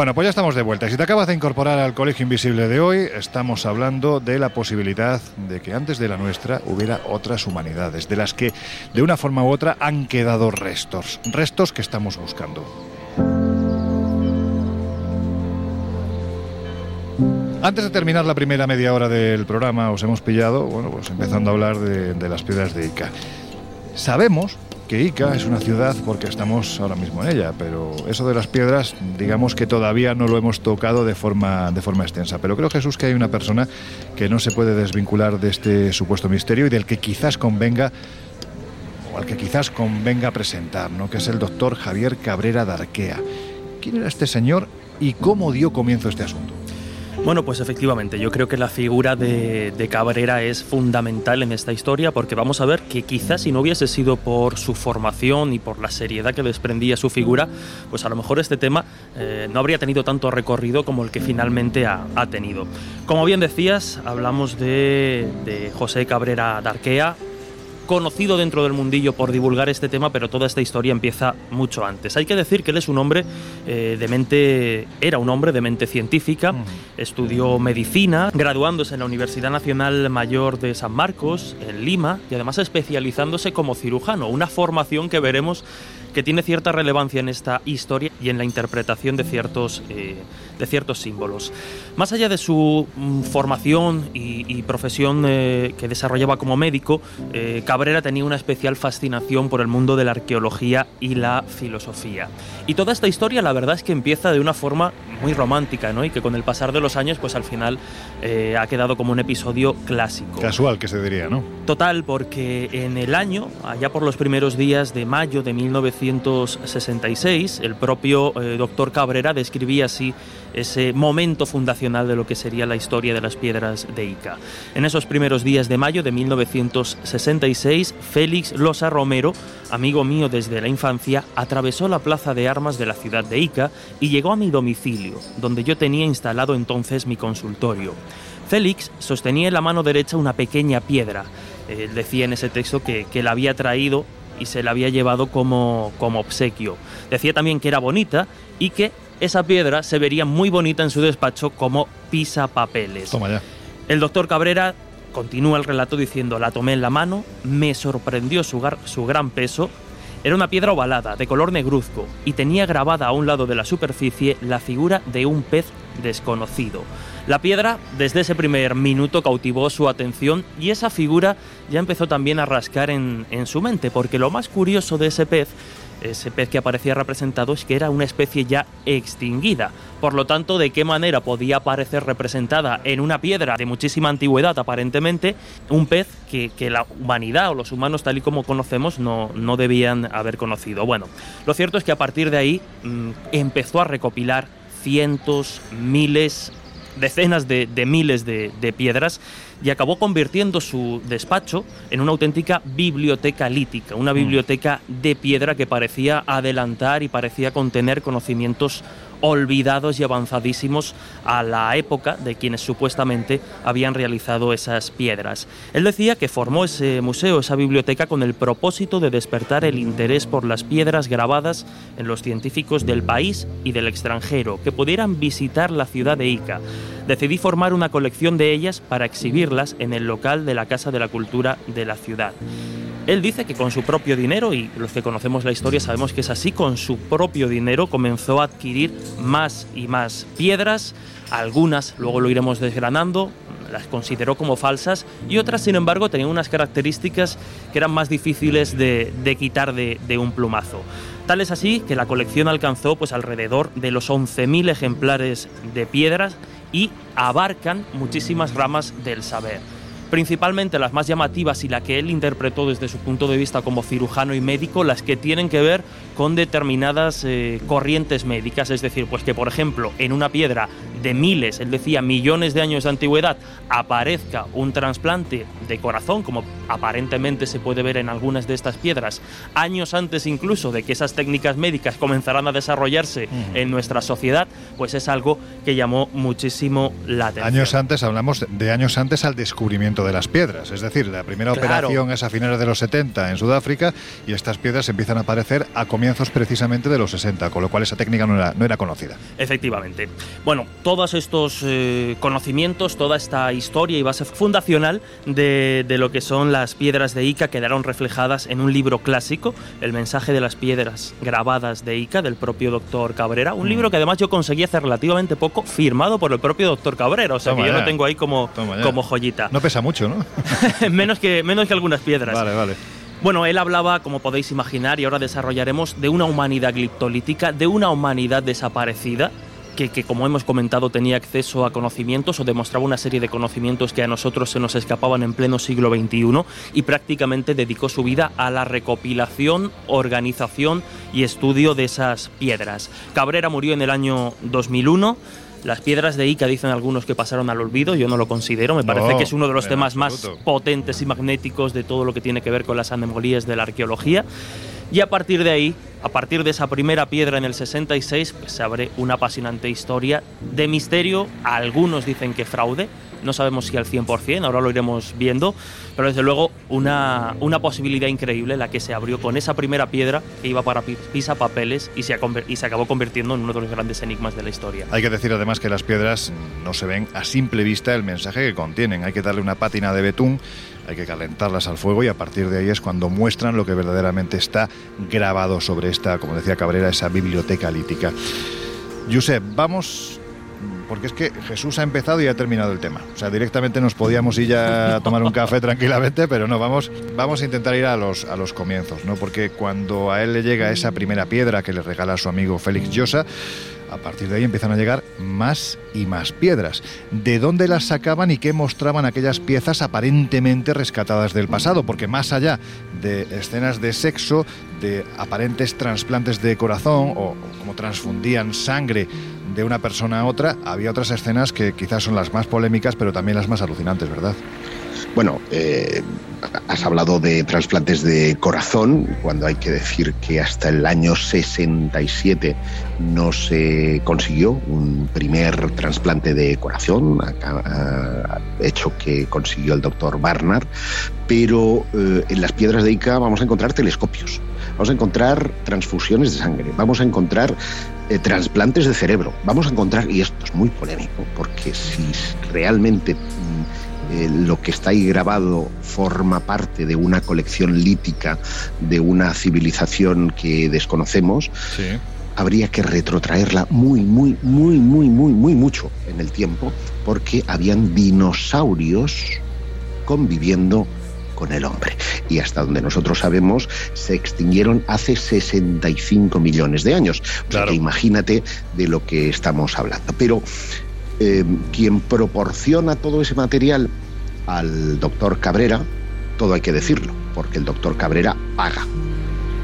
Speaker 1: Bueno, pues ya estamos de vuelta. Si te acabas de incorporar al Colegio Invisible de hoy, estamos hablando de la posibilidad de que antes de la nuestra hubiera otras humanidades, de las que de una forma u otra han quedado restos, restos que estamos buscando. Antes de terminar la primera media hora del programa, os hemos pillado, bueno, pues empezando a hablar de, de las piedras de Ica. Sabemos que Ica es una ciudad porque estamos ahora mismo en ella, pero eso de las piedras, digamos que todavía no lo hemos tocado de forma, de forma extensa. Pero creo, Jesús, que hay una persona que no se puede desvincular de este supuesto misterio y del que quizás convenga o al que quizás convenga presentar, ¿no? que es el doctor Javier Cabrera Darquea. ¿Quién era este señor y cómo dio comienzo este asunto?
Speaker 4: Bueno, pues efectivamente, yo creo que la figura de, Cabrera es fundamental en esta historia porque vamos a ver que quizás si no hubiese sido por su formación y por la seriedad que desprendía su figura, pues a lo mejor este tema eh, no habría tenido tanto recorrido como el que finalmente ha, tenido. Como bien decías, hablamos de, de José Cabrera Darquea, conocido dentro del mundillo por divulgar este tema, pero toda esta historia empieza mucho antes. Hay que decir que él es un hombre eh, de mente, era un hombre de mente científica, estudió medicina, graduándose en la Universidad Nacional Mayor de San Marcos, en Lima, y además especializándose como cirujano, una formación que veremos que tiene cierta relevancia en esta historia y en la interpretación de ciertos, eh, de ciertos símbolos. Más allá de su mm, formación y, profesión eh, que desarrollaba como médico, eh, Cabrera tenía una especial fascinación por el mundo de la arqueología y la filosofía. Y toda esta historia la verdad es que empieza de una forma muy romántica ¿no? y que con el pasar de los años pues al final ha quedado como un episodio clásico.
Speaker 1: Casual que se diría, ¿no?
Speaker 4: Total, porque en el año, allá por los primeros días de mayo de 1900, 1966, el propio eh, doctor Cabrera describía así ese momento fundacional de lo que sería la historia de las piedras de Ica. En esos primeros días de mayo de 1966, Félix Losa Romero, amigo mío desde la infancia, atravesó la plaza de armas de la ciudad de Ica y llegó a mi domicilio, donde yo tenía instalado entonces mi consultorio. Félix sostenía en la mano derecha una pequeña piedra. Él decía en ese texto que, que la había traído y se la había llevado como, como obsequio. Decía también que era bonita y que esa piedra se vería muy bonita en su despacho como pisapapeles.
Speaker 1: Toma ya.
Speaker 4: El doctor Cabrera continúa el relato diciendo, la tomé en la mano, me sorprendió su, su gran peso, era una piedra ovalada, de color negruzco, y tenía grabada a un lado de la superficie la figura de un pez desconocido. La piedra desde ese primer minuto cautivó su atención y esa figura ya empezó también a rascar en, su mente, porque lo más curioso de ese pez ese pez que aparecía representado es que era una especie ya extinguida. Por lo tanto, ¿de qué manera podía aparecer representada en una piedra de muchísima antigüedad, aparentemente, un pez que, la humanidad o los humanos tal y como conocemos no, no debían haber conocido? Bueno, lo cierto es que a partir de ahí mm, empezó a recopilar cientos, miles, decenas de, miles de piedras y acabó convirtiendo su despacho en una auténtica biblioteca lítica, una mm. biblioteca de piedra que parecía adelantar y parecía contener conocimientos olvidados y avanzadísimos a la época de quienes supuestamente habían realizado esas piedras. Él decía que formó ese museo, esa biblioteca, con el propósito de despertar el interés por las piedras grabadas en los científicos del país y del extranjero, que pudieran visitar la ciudad de Ica. Decidí formar una colección de ellas para exhibirlas en el local de la Casa de la Cultura de la ciudad. Él dice que con su propio dinero, y los que conocemos la historia sabemos que es así, con su propio dinero comenzó a adquirir más y más piedras, algunas, luego lo iremos desgranando, las consideró como falsas y otras, sin embargo, tenían unas características que eran más difíciles de, quitar de, un plumazo. Tal es así que la colección alcanzó pues, alrededor de los 11.000 ejemplares de piedras y abarcan muchísimas ramas del saber principalmente las más llamativas y la que él interpretó desde su punto de vista como cirujano y médico, las que tienen que ver con determinadas eh, corrientes médicas, es decir, pues que por ejemplo en una piedra de miles, él decía millones de años de antigüedad, aparezca un trasplante de corazón, como aparentemente se puede ver en algunas de estas piedras, años antes incluso de que esas técnicas médicas comenzaran a desarrollarse en nuestra sociedad, pues es algo que llamó muchísimo la atención.
Speaker 1: Años antes, hablamos de años antes al descubrimiento de las piedras, es decir, la primera operación es a finales de los 70 en Sudáfrica y estas piedras empiezan a aparecer a comienzos precisamente de los 60, con lo cual esa técnica no era, no era conocida.
Speaker 4: Efectivamente. Bueno, todos estos eh, conocimientos, toda esta historia y base fundacional de, de, lo que son las piedras de Ica quedaron reflejadas en un libro clásico, El mensaje de las piedras grabadas de Ica, del propio doctor Cabrera, un mm. libro que además yo conseguí hace relativamente poco, firmado por el propio doctor Cabrera, o sea que yo lo tengo ahí como, como joyita.
Speaker 1: No pesa mucho, ¿no?
Speaker 4: menos, que, menos que algunas piedras.
Speaker 1: Vale, vale.
Speaker 4: Bueno, él hablaba, como podéis imaginar, y ahora desarrollaremos, de una humanidad gliptolítica, de una humanidad desaparecida, que, que, como hemos comentado tenía acceso a conocimientos o demostraba una serie de conocimientos que a nosotros se nos escapaban en pleno siglo XXI y prácticamente dedicó su vida a la recopilación, organización y estudio de esas piedras. Cabrera murió en el año 2001 las piedras de Ica dicen algunos que pasaron al olvido, yo no lo considero, me parece que es uno de los temas más potentes y magnéticos de todo lo que tiene que ver con las anemolías de la arqueología. Y a partir de ahí, a partir de esa primera piedra en el 66, pues se abre una apasionante historia de misterio, algunos dicen que fraude, no sabemos si al 100%, ahora lo iremos viendo, pero desde luego una, una posibilidad increíble la que se abrió con esa primera piedra que iba para Pisa Papeles y se, y se acabó convirtiendo en uno de los grandes enigmas de la historia.
Speaker 1: Hay que decir además que las piedras no se ven a simple vista el mensaje que contienen, hay que darle una pátina de betún hay que calentarlas al fuego y a partir de ahí es cuando muestran lo que verdaderamente está grabado sobre esta, como decía Cabrera, esa biblioteca lítica. Josep, vamos porque es que Jesús ha empezado y ha terminado el tema. O sea, directamente nos podíamos ir ya a tomar un café tranquilamente, pero no, vamos, vamos a intentar ir a los, a los comienzos, ¿no? Porque cuando a él le llega esa primera piedra que le regala su amigo Félix Llosa, a partir de ahí empiezan a llegar más y más piedras. ¿De dónde las sacaban y qué mostraban aquellas piezas aparentemente rescatadas del pasado? Porque más allá de escenas de sexo, de aparentes trasplantes de corazón o como transfundían sangre de una persona a otra, había otras escenas que quizás son las más polémicas, pero también las más alucinantes, ¿verdad?
Speaker 3: Bueno, eh, has hablado de trasplantes de corazón, cuando hay que decir que hasta el año 67 no se consiguió un primer trasplante de corazón, hecho que consiguió el doctor Barnard, pero eh, en las piedras de Ica vamos a encontrar telescopios, vamos a encontrar transfusiones de sangre, vamos a encontrar eh, trasplantes de cerebro. Vamos a encontrar, y esto es muy polémico, porque si realmente mm, eh, lo que está ahí grabado forma parte de una colección lítica de una civilización que desconocemos, habría que retrotraerla muy, muy, muy, muy, muy, muy mucho en el tiempo, porque habían dinosaurios conviviendo con el hombre. Y hasta donde nosotros sabemos, se extinguieron hace 65 millones de años. O imagínate de lo que estamos hablando. Pero eh, quien proporciona todo ese material al doctor Cabrera, todo hay que decirlo, porque el doctor Cabrera paga.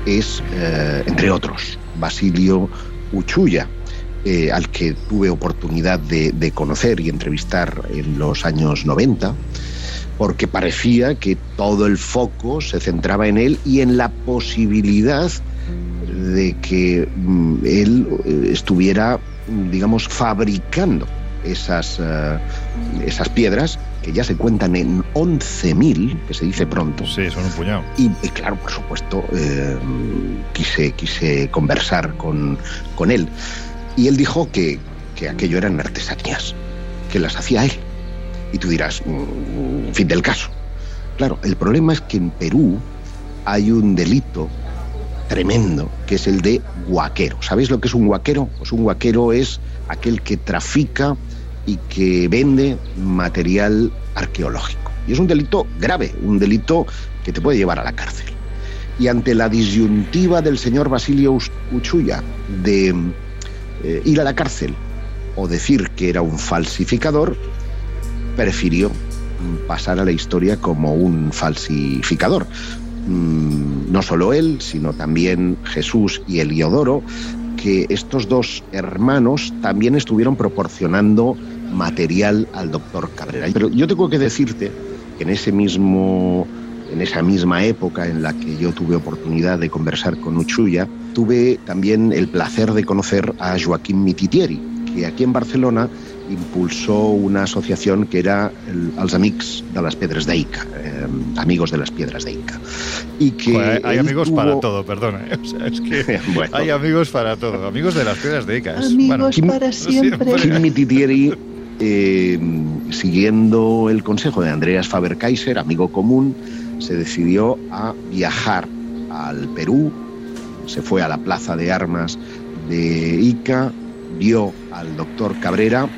Speaker 3: Es, eh, entre otros, Basilio Uchuya, eh, al que tuve oportunidad de, conocer y entrevistar en los años 90, porque parecía que todo el foco se centraba en él y en la posibilidad de que mm, él estuviera, digamos, fabricando esas, eh, esas piedras que ya se cuentan en 11.000, que se dice pronto.
Speaker 1: Sí, son un puñado.
Speaker 3: Y, claro, por supuesto, eh, quise, quise conversar con, con él. Y él dijo que, que aquello eran artesanías, que las hacía él. Y tú dirás, mm, fin del caso. Claro, el problema es que en Perú hay un delito tremendo, que es el de guaquero. ¿Sabéis lo que es un guaquero? Pues un guaquero es aquel que trafica y que vende material arqueológico. Y es un delito grave, un delito que te puede llevar a la cárcel. Y ante la disyuntiva del señor Basilio Uchuya de eh, ir a la cárcel o decir que era un falsificador, prefirió pasar a la historia como un falsificador. Mm, no solo él, sino también Jesús y Eliodoro, que estos dos hermanos también estuvieron proporcionando material al doctor Cabrera. Pero yo tengo que decirte que en ese mismo en esa misma época en la que yo tuve oportunidad de conversar con Uchuya, tuve también el placer de conocer a Joaquín Mititieri, que aquí en Barcelona impulsó una asociación que era el, els Amics de las Piedras de Ica, eh, Amigos de las Piedras de Ica.
Speaker 1: Y que hay amigos para todo, perdona. ¿eh? O sea, es que hay amigos para todo, amigos de las Piedras de Ica.
Speaker 2: Amigos para siempre.
Speaker 3: Kim Mititieri, eh, siguiendo el consejo de Andreas Faber-Kaiser, amigo común, se decidió a viajar al Perú, se fue a la plaza de armas de Ica, vio al doctor Cabrera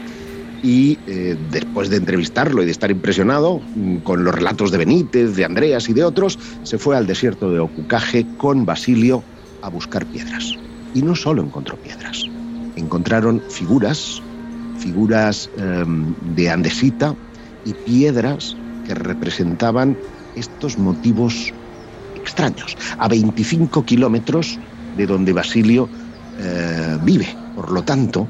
Speaker 3: y eh, después de entrevistarlo y de estar impresionado mm, con los relatos de Benítez, de Andreas y de otros, se fue al desierto de Ocucaje con Basilio a buscar piedras. Y no solo encontró piedras, encontraron figuras, figuras em, de andesita y piedras que representaban estos motivos extraños, a 25 kilómetros de donde Basilio eh, vive. Por lo tanto,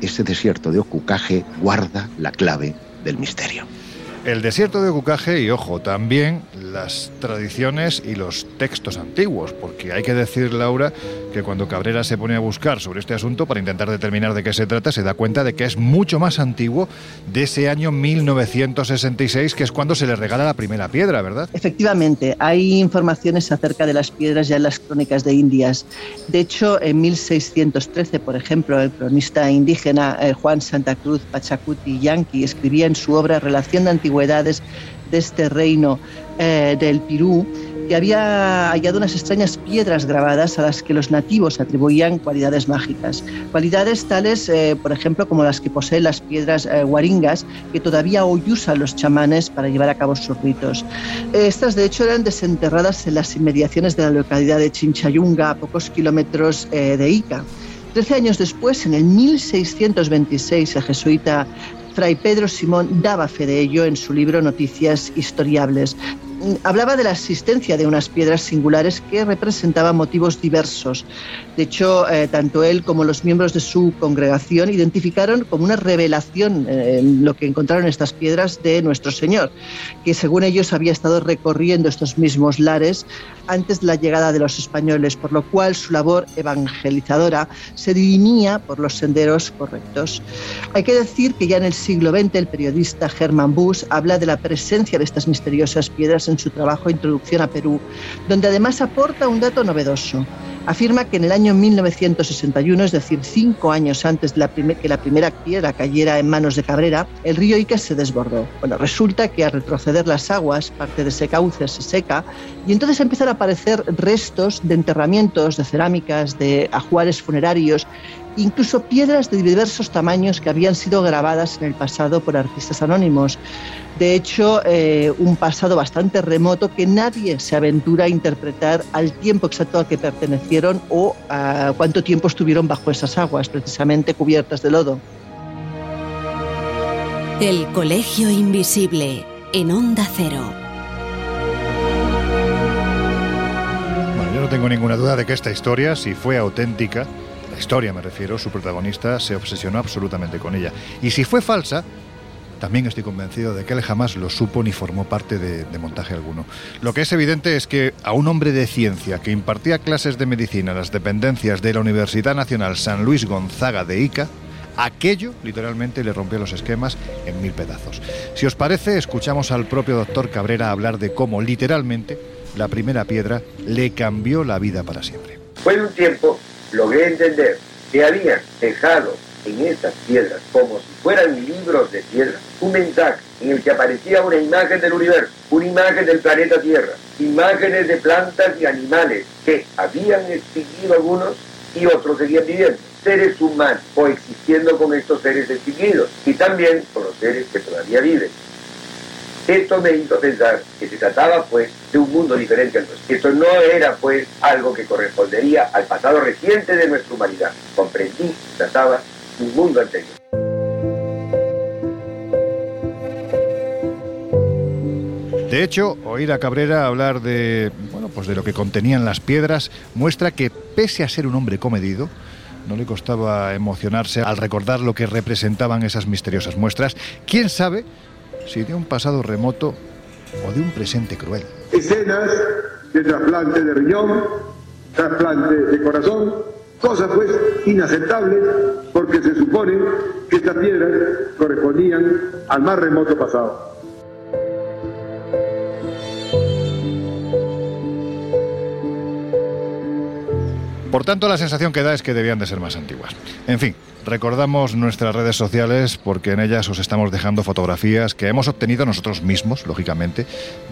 Speaker 3: ese desierto de Ocucaje guarda la clave del misterio.
Speaker 1: El desierto de Ocucaje y, ojo, también las tradiciones y los textos antiguos, porque hay que decir, Laura, que cuando Cabrera se pone a buscar sobre este asunto para intentar determinar de qué se trata, se da cuenta de que es mucho más antiguo de ese año 1966, que es cuando se le regala la primera piedra, ¿verdad?
Speaker 2: Efectivamente, hay informaciones acerca de las piedras ya en las crónicas de Indias. De hecho, en 1613, por ejemplo, el cronista indígena eh, Juan Santa Cruz Pachacuti Yanqui escribía en su obra Relación de De este reino eh, del Pirú, que había hallado unas extrañas piedras grabadas a las que los nativos atribuían cualidades mágicas. Cualidades tales, eh, por ejemplo, como las que poseen las piedras eh, guaringas, que todavía hoy usan los chamanes para llevar a cabo sus ritos. Estas, de hecho, eran desenterradas en las inmediaciones de la localidad de Chinchayunga, a pocos kilómetros de Ica. Trece años después, en el 1626, el jesuita Fray Pedro Simón daba fe de ello en su libro Noticias Historiables hablaba de la existencia de unas piedras singulares que representaban motivos diversos. De hecho, eh, tanto él como los miembros de su congregación identificaron como una revelación eh, lo que encontraron estas piedras de nuestro Señor, que según ellos había estado recorriendo estos mismos lares antes de la llegada de los españoles, por lo cual su labor evangelizadora se dirimía por los senderos correctos. Hay que decir que ya en el siglo XX el periodista Hermann Busch habla de la presencia de estas misteriosas piedras en en su trabajo Introducción a Perú, donde además aporta un dato novedoso. Afirma que en el año 1961, es decir, cinco años antes de la que la primera piedra cayera en manos de Cabrera, el río Ica se desbordó. Bueno, resulta que al retroceder las aguas, parte de ese cauce se seca y entonces empiezan a aparecer restos de enterramientos, de cerámicas, de ajuares funerarios incluso piedras de diversos tamaños que habían sido grabadas en el pasado por artistas anónimos. De hecho, eh, un pasado bastante remoto que nadie se aventura a interpretar al tiempo exacto al que pertenecieron o a cuánto tiempo estuvieron bajo esas aguas, precisamente cubiertas de lodo.
Speaker 6: El Colegio Invisible, en Onda Cero.
Speaker 1: Bueno, yo no tengo ninguna duda de que esta historia, si fue auténtica, la historia me refiero, su protagonista se obsesionó absolutamente con ella. Y si fue falsa, también estoy convencido de que él jamás lo supo ni formó parte de, de, montaje alguno. Lo que es evidente es que a un hombre de ciencia que impartía clases de medicina en las dependencias de la Universidad Nacional San Luis Gonzaga de Ica, aquello literalmente le rompió los esquemas en mil pedazos. Si os parece, escuchamos al propio doctor Cabrera hablar de cómo literalmente la primera piedra le cambió la vida para siempre.
Speaker 8: Fue un tiempo logré entender que habían dejado en estas piedras, como si fueran libros de piedra, un mensaje en el que aparecía una imagen del universo, una imagen del planeta Tierra, imágenes de plantas y animales que habían extinguido algunos y otros seguían viviendo, seres humanos coexistiendo con estos seres extinguidos y también con los seres que todavía viven. Esto me hizo pensar que se trataba pues de un mundo diferente al nuestro. Esto no era pues algo que correspondería al pasado reciente de nuestra humanidad. Comprendí que trataba de un mundo anterior.
Speaker 1: De hecho, oír a Cabrera hablar de, bueno, pues de lo que contenían las piedras muestra que pese a ser un hombre comedido, no le costaba emocionarse al recordar lo que representaban esas misteriosas muestras. ¿Quién sabe si de un pasado remoto o de un presente cruel.
Speaker 9: Escenas de trasplante de riñón, trasplante de corazón, cosas pues inaceptables porque se supone que estas piedras correspondían al más remoto pasado.
Speaker 1: Por tanto, la sensación que da es que debían de ser más antiguas. En fin, recordamos nuestras redes sociales porque en ellas os estamos dejando fotografías que hemos obtenido nosotros mismos, lógicamente,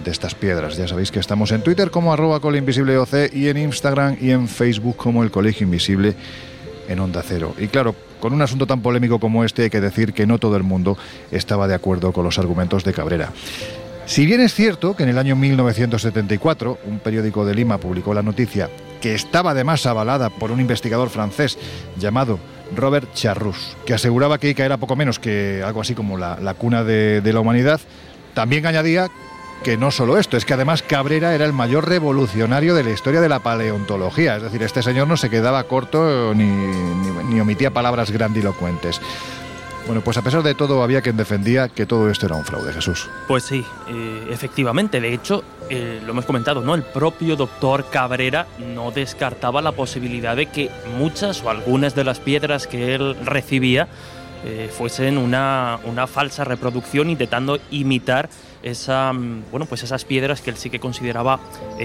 Speaker 1: de estas piedras. Ya sabéis que estamos en Twitter como arroba colinvisibleoc y en Instagram y en Facebook como el Colegio Invisible en Onda Cero. Y claro, con un asunto tan polémico como este hay que decir que no todo el mundo estaba de acuerdo con los argumentos de Cabrera. Si bien es cierto que en el año 1974 un periódico de Lima publicó la noticia que estaba además avalada por un investigador francés llamado Robert Charrus, que aseguraba que Ica era poco menos que algo así como la, la cuna de, de la humanidad, también añadía que no solo esto, es que además Cabrera era el mayor revolucionario de la historia de la paleontología. Es decir, este señor no se quedaba corto ni, ni, ni, omitía palabras grandilocuentes. Bueno, pues a pesar de todo, había quien defendía que todo esto era un fraude, Jesús.
Speaker 4: Pues sí, eh, efectivamente. De hecho, eh, lo hemos comentado, ¿no? El propio doctor Cabrera no descartaba la posibilidad de que muchas o algunas de las piedras que él recibía eh, fuesen una, una, falsa reproducción intentando imitar esa, bueno, pues esas piedras que él sí que consideraba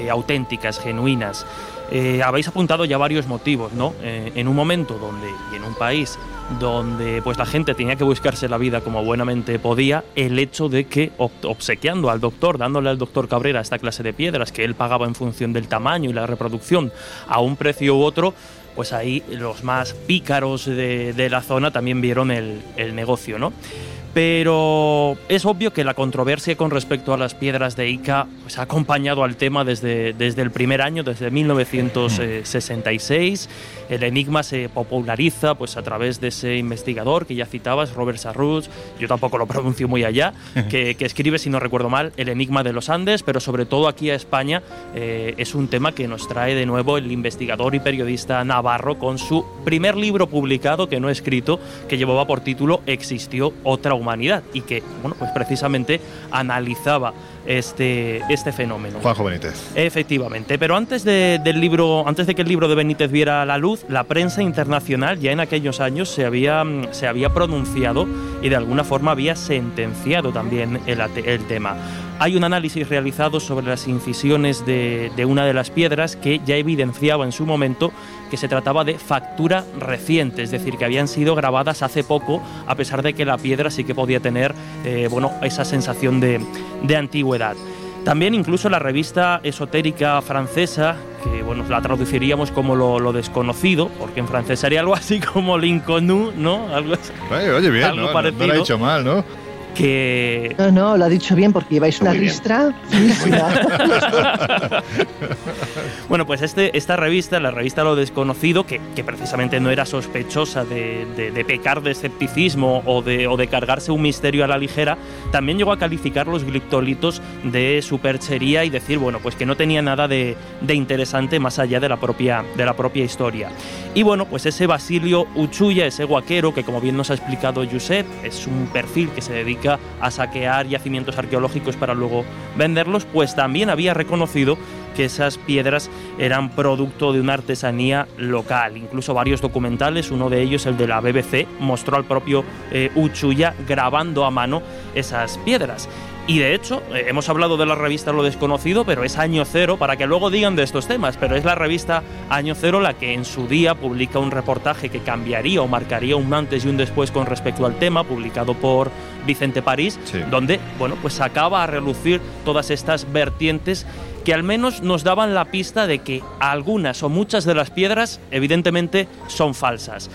Speaker 4: auténticas, genuinas. Eh, habéis apuntado ya varios motivos, ¿no? Eh, en un momento donde, y en un país donde pues la gente tenía que buscarse la vida como buenamente podía, el hecho de que obsequiando al doctor, dándole al doctor Cabrera esta clase de piedras que él pagaba en función del tamaño y la reproducción a un precio u otro, pues ahí los más pícaros de, la zona también vieron el, el negocio, ¿no? Pero es obvio que la controversia con respecto a las piedras de Ica pues, ha acompañado al tema desde, desde el primer año, desde 1966. El enigma se populariza pues, a través de ese investigador que ya citabas, Robert Sarrus, yo tampoco lo pronuncio muy allá, que, que, escribe, si no recuerdo mal, El enigma de los Andes, pero sobre todo aquí a España eh, es un tema que nos trae de nuevo el investigador y periodista Navarro con su primer libro publicado, que no he escrito, que llevaba por título Existió otra humanidad humanidad y que, bueno, pues precisamente analizaba este, este fenómeno.
Speaker 1: Juanjo Benítez.
Speaker 4: Efectivamente, pero antes de, del libro, antes de que el libro de Benítez viera la luz, la prensa internacional ya en aquellos años se había, se había pronunciado y de alguna forma había sentenciado también el, el tema. Hay un análisis realizado sobre las incisiones de, de, una de las piedras que ya evidenciaba en su momento que se trataba de factura reciente, es decir, que habían sido grabadas hace poco, a pesar de que la piedra sí que podía tener eh, bueno, esa sensación de, de antigüedad. También incluso la revista esotérica francesa que bueno, la traduciríamos como lo, desconocido, porque en francés sería algo así como l'inconnu, ¿no? Algo
Speaker 1: oye, bien, no, no, lo ha dicho mal, ¿no?
Speaker 2: No, no, lo ha dicho bien porque lleváis una ristra
Speaker 4: bueno, pues este, esta revista, la revista Lo Desconocido, que, precisamente no era sospechosa de, pecar de escepticismo o de, o de cargarse un misterio a la ligera, también llegó a calificar los gliptolitos de superchería y decir, bueno, pues que no tenía nada de, interesante más allá de la, propia, de la propia historia. Y bueno, pues ese Basilio Uchuya, ese guaquero, que como bien nos ha explicado Josep, es un perfil que se dedica a saquear yacimientos arqueológicos para luego venderlos, pues también había reconocido que esas piedras eran producto de una artesanía local. Incluso varios documentales, uno de ellos, el de la BBC, mostró al propio eh, Uchuya grabando a mano esas piedras. Y de hecho, eh, hemos hablado de la revista Lo Desconocido, pero es Año Cero, para que luego digan de estos temas, pero es la revista Año Cero la que en su día publica un reportaje que cambiaría o marcaría un antes y un después con respecto al tema, publicado por Vicente París, donde, bueno, pues sacaba a relucir todas estas vertientes que al menos nos daban la pista de que algunas o muchas de las piedras evidentemente son falsas.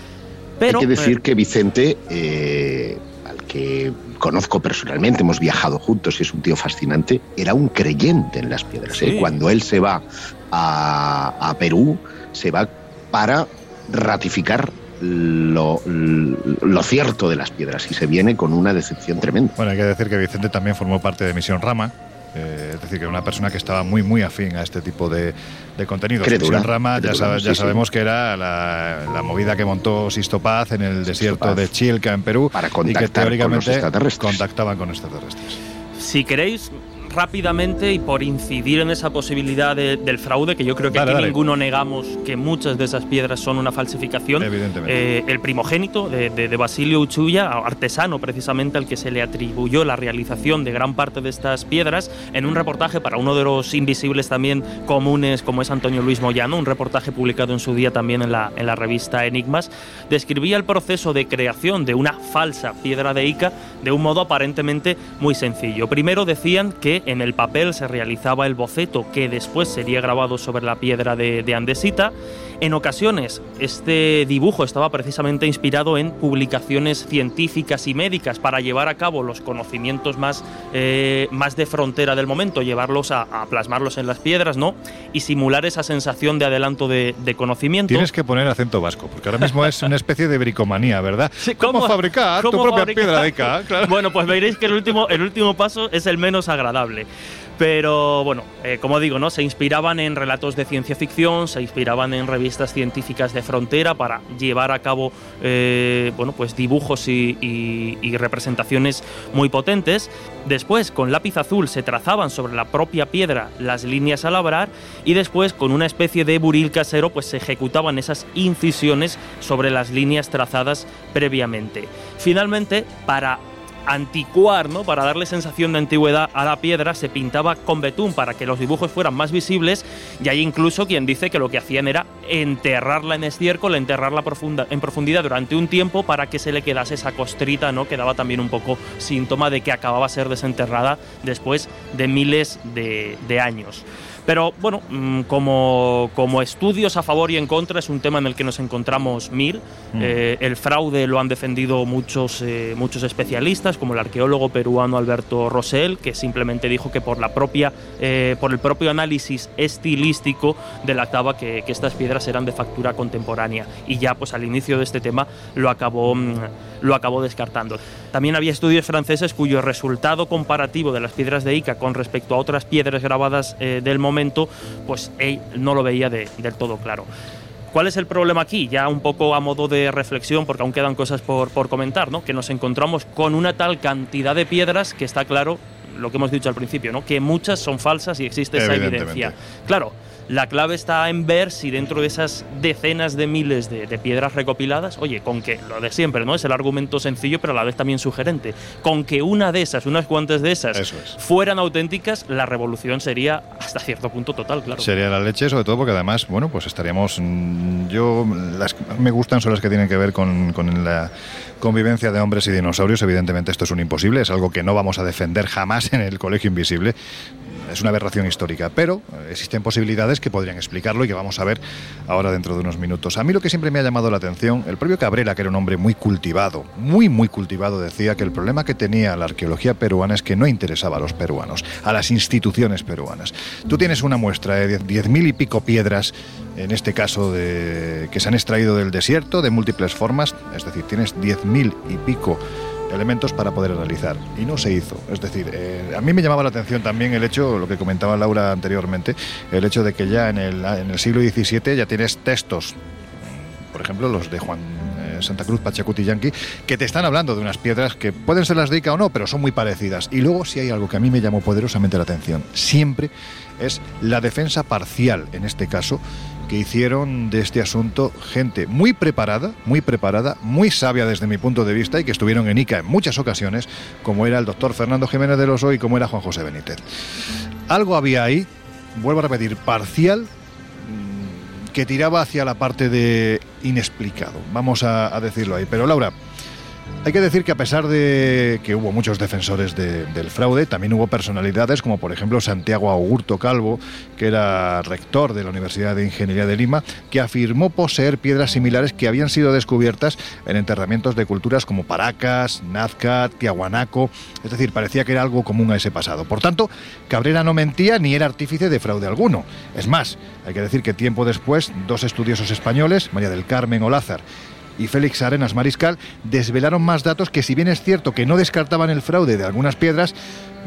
Speaker 4: Pero,
Speaker 3: Hay que decir que Vicente, eh, que conozco personalmente, hemos viajado juntos y es un tío fascinante, era un creyente en las piedras. ¿eh? Cuando él se va a, Perú, se va para ratificar lo, cierto de las piedras y se viene con una decepción tremenda.
Speaker 1: Bueno, hay que decir que Vicente también formó parte de Misión Rama, eh, es decir, que era una persona que estaba muy, muy afín a este tipo de, de contenidos. Misión Rama, ya, ya sabemos que era la, movida que montó Sisto Paz en el desierto de Chilca, en Perú,
Speaker 3: para y que teóricamente
Speaker 1: contactaban con extraterrestres.
Speaker 4: Si queréis, rápidamente y por incidir en esa posibilidad del fraude, que yo creo que aquí ninguno negamos que muchas de esas piedras son una falsificación. Eh, el primogénito de, Basilio Uchuya, artesano precisamente al que se le atribuyó la realización de gran parte de estas piedras, en un reportaje para uno de los invisibles también comunes como es Antonio Luis Moyano, un reportaje publicado en su día también en la, en la revista Enigmas, describía el proceso de creación de una falsa piedra de Ica de un modo aparentemente muy sencillo. Primero decían que en el papel se realizaba el boceto que después sería grabado sobre la piedra de, Andesita. En ocasiones este dibujo estaba precisamente inspirado en publicaciones científicas y médicas para llevar a cabo los conocimientos más, eh, más de frontera del momento, llevarlos a, plasmarlos en las piedras, ¿no? Y simular esa sensación de adelanto de, conocimiento.
Speaker 1: Tienes que poner acento vasco, porque ahora mismo es una especie de bricomanía, ¿verdad? ¿Cómo, fabricar tu propia piedra de Ica?
Speaker 4: Bueno, pues veréis que el último, el último paso es el menos agradable. Pero bueno, eh, como digo, ¿no? se inspiraban en relatos de ciencia ficción, se inspiraban en revistas científicas de frontera para llevar a cabo eh, bueno, pues dibujos y, representaciones muy potentes. Después, con lápiz azul, se trazaban sobre la propia piedra las líneas a labrar y después, con una especie de buril casero, pues se ejecutaban esas incisiones sobre las líneas trazadas previamente. Finalmente, para anticuar, ¿no? Para darle sensación de antigüedad a la piedra, se pintaba con betún para que los dibujos fueran más visibles y hay incluso quien dice que lo que hacían era enterrarla en estiércol, enterrarla en profundidad durante un tiempo para que se le quedase esa costrita, ¿no? Que daba también un poco síntoma de que acababa a ser desenterrada después de miles de, de años. Pero bueno, mm, como, como, estudios a favor y en contra es un tema en el que nos encontramos mil. Mm. Eh, el fraude lo han defendido muchos, eh, muchos especialistas, como el arqueólogo peruano Alberto Rosell, que simplemente dijo que por, la propia, eh, por el propio análisis estilístico delataba que, que estas piedras eran de factura contemporánea. Y ya pues al inicio de este tema lo acabó, mm, lo acabó descartando. También había estudios franceses cuyo resultado comparativo de las piedras de Ica con respecto a otras piedras grabadas del momento momento, pues él no lo veía del todo claro. ¿Cuál es el problema aquí? Ya un poco a modo de reflexión, porque aún quedan cosas por, por comentar, ¿no? Que nos encontramos con una tal cantidad de piedras que está claro lo que hemos dicho al principio, ¿no? Que muchas son falsas y existe esa evidencia. Claro, la clave está en ver si dentro de esas decenas de miles de, piedras recopiladas, oye, con que lo de siempre, ¿no? Es el argumento sencillo, pero a la vez también sugerente. Con que una de esas, unas cuantas de esas, fueran auténticas, la revolución sería hasta cierto punto total, claro.
Speaker 1: Sería la leche, sobre todo porque además, bueno, pues estaríamos. Mm, yo, las me gustan son las que tienen que ver con, con la convivencia de hombres y dinosaurios. Evidentemente, esto es un imposible, es algo que no vamos a defender jamás en el Colegio Invisible es una aberración histórica, pero eh, existen posibilidades que podrían explicarlo y que vamos a ver ahora dentro de unos minutos. A mí lo que siempre me ha llamado la atención, el propio Cabrera, que era un hombre muy cultivado, muy, muy cultivado, decía que el problema que tenía la arqueología peruana es que no interesaba a los peruanos, a las instituciones peruanas. Tú tienes una muestra de diez mil y pico piedras, en este caso de, que se han extraído del desierto, de múltiples formas, es decir, tienes diez mil y pico elementos para poder analizar. Y no se hizo. Es decir, eh, a mí me llamaba la atención también el hecho, lo que comentaba Laura anteriormente, el hecho de que ya en el, en el siglo XVII ya tienes textos, por ejemplo, los de Juan eh, Santa Cruz, Pachacuti Yankee, que te están hablando de unas piedras que pueden ser las de Ica o no, pero son muy parecidas. Y luego si hay algo que a mí me llamó poderosamente la atención, siempre es la defensa parcial, en este caso, que hicieron de este asunto gente muy preparada, muy preparada, muy sabia desde mi punto de vista y que estuvieron en ICA en muchas ocasiones, como era el doctor Fernando Jiménez de Oso y como era Juan José Benítez. Algo había ahí, vuelvo a repetir, parcial, mm, que tiraba hacia la parte de inexplicado, vamos a, a decirlo ahí. Pero Laura, hay que decir que a pesar de que hubo muchos defensores del fraude, también hubo personalidades como por ejemplo Santiago Augusto Calvo, que era rector de la Universidad de Ingeniería de Lima, que afirmó poseer piedras similares que habían sido descubiertas en enterramientos de culturas como Paracas, Nazca, Tiahuanaco, es decir, parecía que era algo común a ese pasado. Por tanto, Cabrera no mentía ni era artífice de fraude alguno. Es más, hay que decir que tiempo después, dos estudiosos españoles, María del Carmen Olázar y Félix Arenas Mariscal desvelaron más datos que si bien es cierto que no descartaban el fraude de algunas piedras,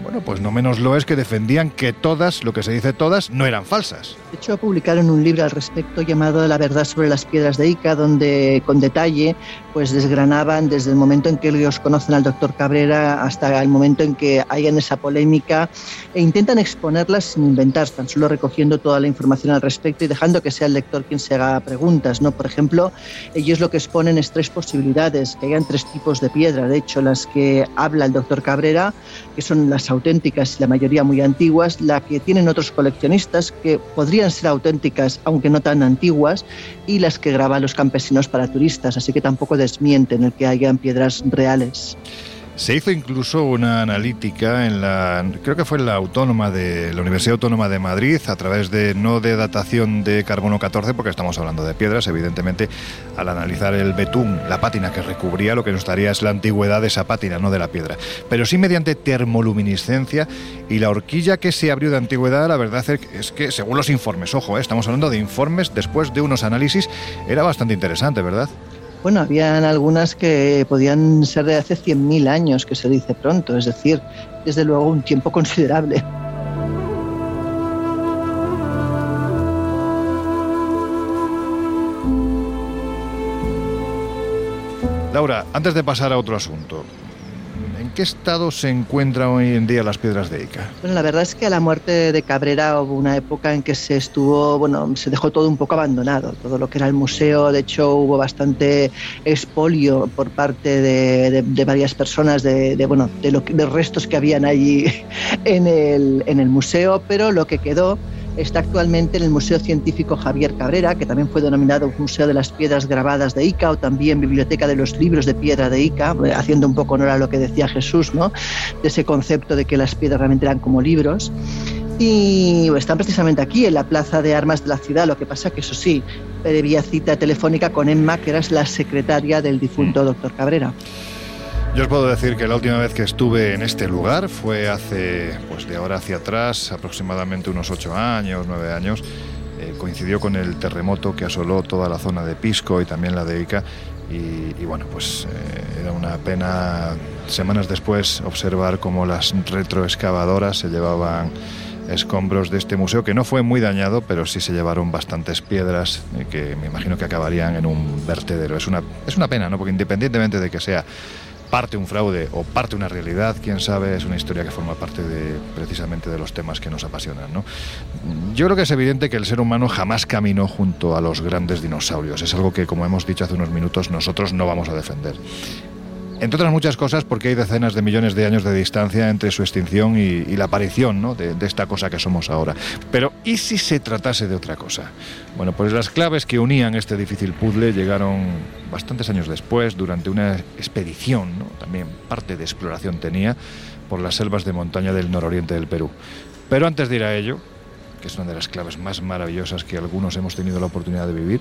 Speaker 1: bueno, pues no menos lo es que defendían que todas, lo que se dice todas, no eran falsas.
Speaker 2: De hecho, publicaron un libro al respecto llamado La verdad sobre las piedras de Ica, donde con detalle pues desgranaban desde el momento en que ellos conocen al doctor Cabrera hasta el momento en que hayan esa polémica e intentan exponerlas sin inventar, tan solo recogiendo toda la información al respecto y dejando que sea el lector quien se haga preguntas. ¿no? Por ejemplo, ellos lo que exponen es tres posibilidades, que hayan tres tipos de piedra. De hecho, las que habla el doctor Cabrera, que son las auténticas la mayoría muy antiguas, la que tienen otros coleccionistas que podrían ser auténticas aunque no tan antiguas y las que graban los campesinos para turistas, así que tampoco desmienten el que hayan piedras reales.
Speaker 1: Se hizo incluso una analítica en la, creo que fue en la Autónoma de la Universidad Autónoma de Madrid, a través de no de datación de carbono 14, porque estamos hablando de piedras, evidentemente, al analizar el betún, la pátina que recubría, lo que nos daría es la antigüedad de esa pátina, no de la piedra, pero sí mediante termoluminiscencia y la horquilla que se abrió de antigüedad, la verdad es que según los informes, ojo, eh, estamos hablando de informes después de unos análisis, era bastante interesante, ¿verdad?
Speaker 2: Bueno, habían algunas que podían ser de hace 100.000 años, que se dice pronto, es decir, desde luego un tiempo considerable.
Speaker 1: Laura, antes de pasar a otro asunto, qué estado se encuentran hoy en día las piedras de Ica?
Speaker 2: Bueno, la verdad es que a la muerte de Cabrera hubo una época en que se estuvo, bueno, se dejó todo un poco abandonado, todo lo que era el museo, de hecho hubo bastante expolio por parte de, varias personas de, bueno, de, lo, de restos que habían allí en el, en el museo, pero lo que quedó Está actualmente en el Museo Científico Javier Cabrera, que también fue denominado Museo de las Piedras Grabadas de Ica o también Biblioteca de los Libros de Piedra de Ica, eh, haciendo un poco honor a lo que decía Jesús, ¿no? de ese concepto de que las piedras realmente eran como libros. Y están precisamente aquí, en la plaza de armas de la ciudad. Lo que pasa que, eso sí, previa cita telefónica con Emma, que era la secretaria del difunto mm. doctor Cabrera.
Speaker 1: Yo os puedo decir que la última vez que estuve en este lugar fue hace, pues de ahora hacia atrás, aproximadamente unos ocho años, nueve años. Eh, coincidió con el terremoto que asoló toda la zona de Pisco y también la de Ica. Y, bueno, pues eh, era una pena semanas después observar cómo las retroexcavadoras se llevaban escombros de este museo que no fue muy dañado, pero sí se llevaron bastantes piedras eh, que me imagino que acabarían en un vertedero. Es una, es una pena, ¿no? Porque independientemente de que sea parte un fraude o parte una realidad, quién sabe, es una historia que forma parte de precisamente de los temas que nos apasionan. Yo creo que es evidente que el ser humano jamás caminó junto a los grandes dinosaurios. Es algo que, como hemos dicho hace unos minutos, nosotros no vamos a defender. Entre otras muchas cosas porque hay decenas de millones de años de distancia entre su extinción y, la aparición ¿no? de, esta cosa que somos ahora. Pero ¿y si se tratase de otra cosa? Bueno, pues las claves que unían este difícil puzzle llegaron bastantes años después, durante una expedición, también parte de exploración tenía, por las selvas de montaña del nororiente del Perú.
Speaker 10: Pero antes de ir a ello, que es una de las claves más maravillosas que algunos hemos tenido la oportunidad de vivir,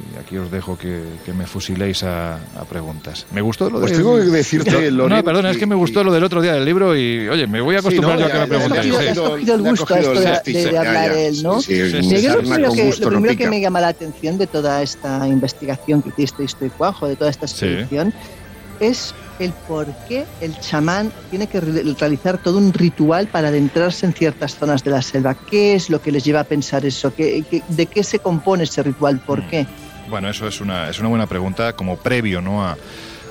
Speaker 10: Y
Speaker 1: aquí os dejo que, me fusiléis a, preguntas. Me gustó lo
Speaker 3: pues tengo que decirte,
Speaker 10: No, no perdona, es que me gustó lo del otro día del libro y, oye, me voy a acostumbrar yo a que me preguntéis.
Speaker 2: Has cogido el gusto esto de, hablar él, ¿no? Sí, sí, lo, primero que me llama la atención de toda esta investigación que hicisteis tú y Juanjo, de toda esta expedición, es el por qué el chamán tiene que realizar todo un ritual para adentrarse en ciertas zonas de la selva. ¿Qué es lo que les lleva a pensar eso? ¿Qué, de qué se compone ese ritual? ¿Por mm.
Speaker 1: Bueno, eso es una, es una buena pregunta como previo ¿no? a,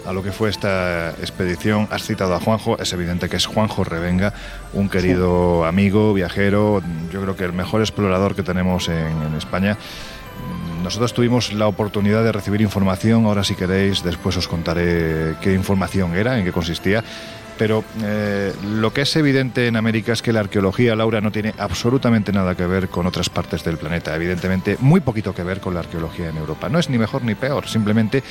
Speaker 1: a lo que fue esta expedición. Has citado a Juanjo, es evidente que es Juanjo Revenga, un querido amigo, viajero, yo creo que el mejor explorador que tenemos en, España. Nosotros tuvimos la oportunidad de recibir información, ahora si queréis después os contaré qué información era, en qué consistía pero eh, lo que es evidente en América es que la arqueología, Laura, no tiene absolutamente nada que ver con otras partes del planeta. Evidentemente, muy poquito que ver con la arqueología en Europa. No es ni mejor ni peor, simplemente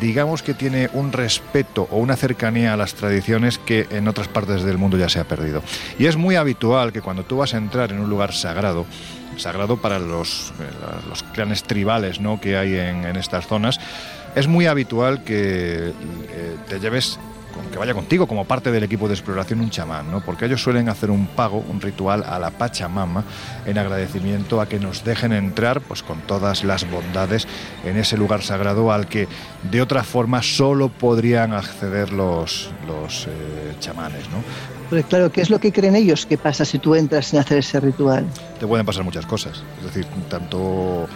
Speaker 1: digamos que tiene un respeto o una cercanía a las tradiciones que en otras partes del mundo ya se ha perdido. Y es muy habitual que cuando tú vas a entrar en un lugar sagrado, sagrado para los, eh, los clanes tribales ¿no? que hay en, en, estas zonas, es muy habitual que eh, te lleves que vaya contigo como parte del equipo de exploración un chamán, ¿no? Porque ellos suelen hacer un pago, un ritual a la Pachamama en agradecimiento a que nos dejen entrar, pues con todas las bondades en ese lugar sagrado al que de otra forma solo podrían acceder los, los eh, chamanes, ¿no?
Speaker 2: Pues claro, ¿qué es lo que creen ellos que pasa si tú entras sin hacer ese ritual?
Speaker 1: Te pueden pasar muchas cosas, es decir, tanto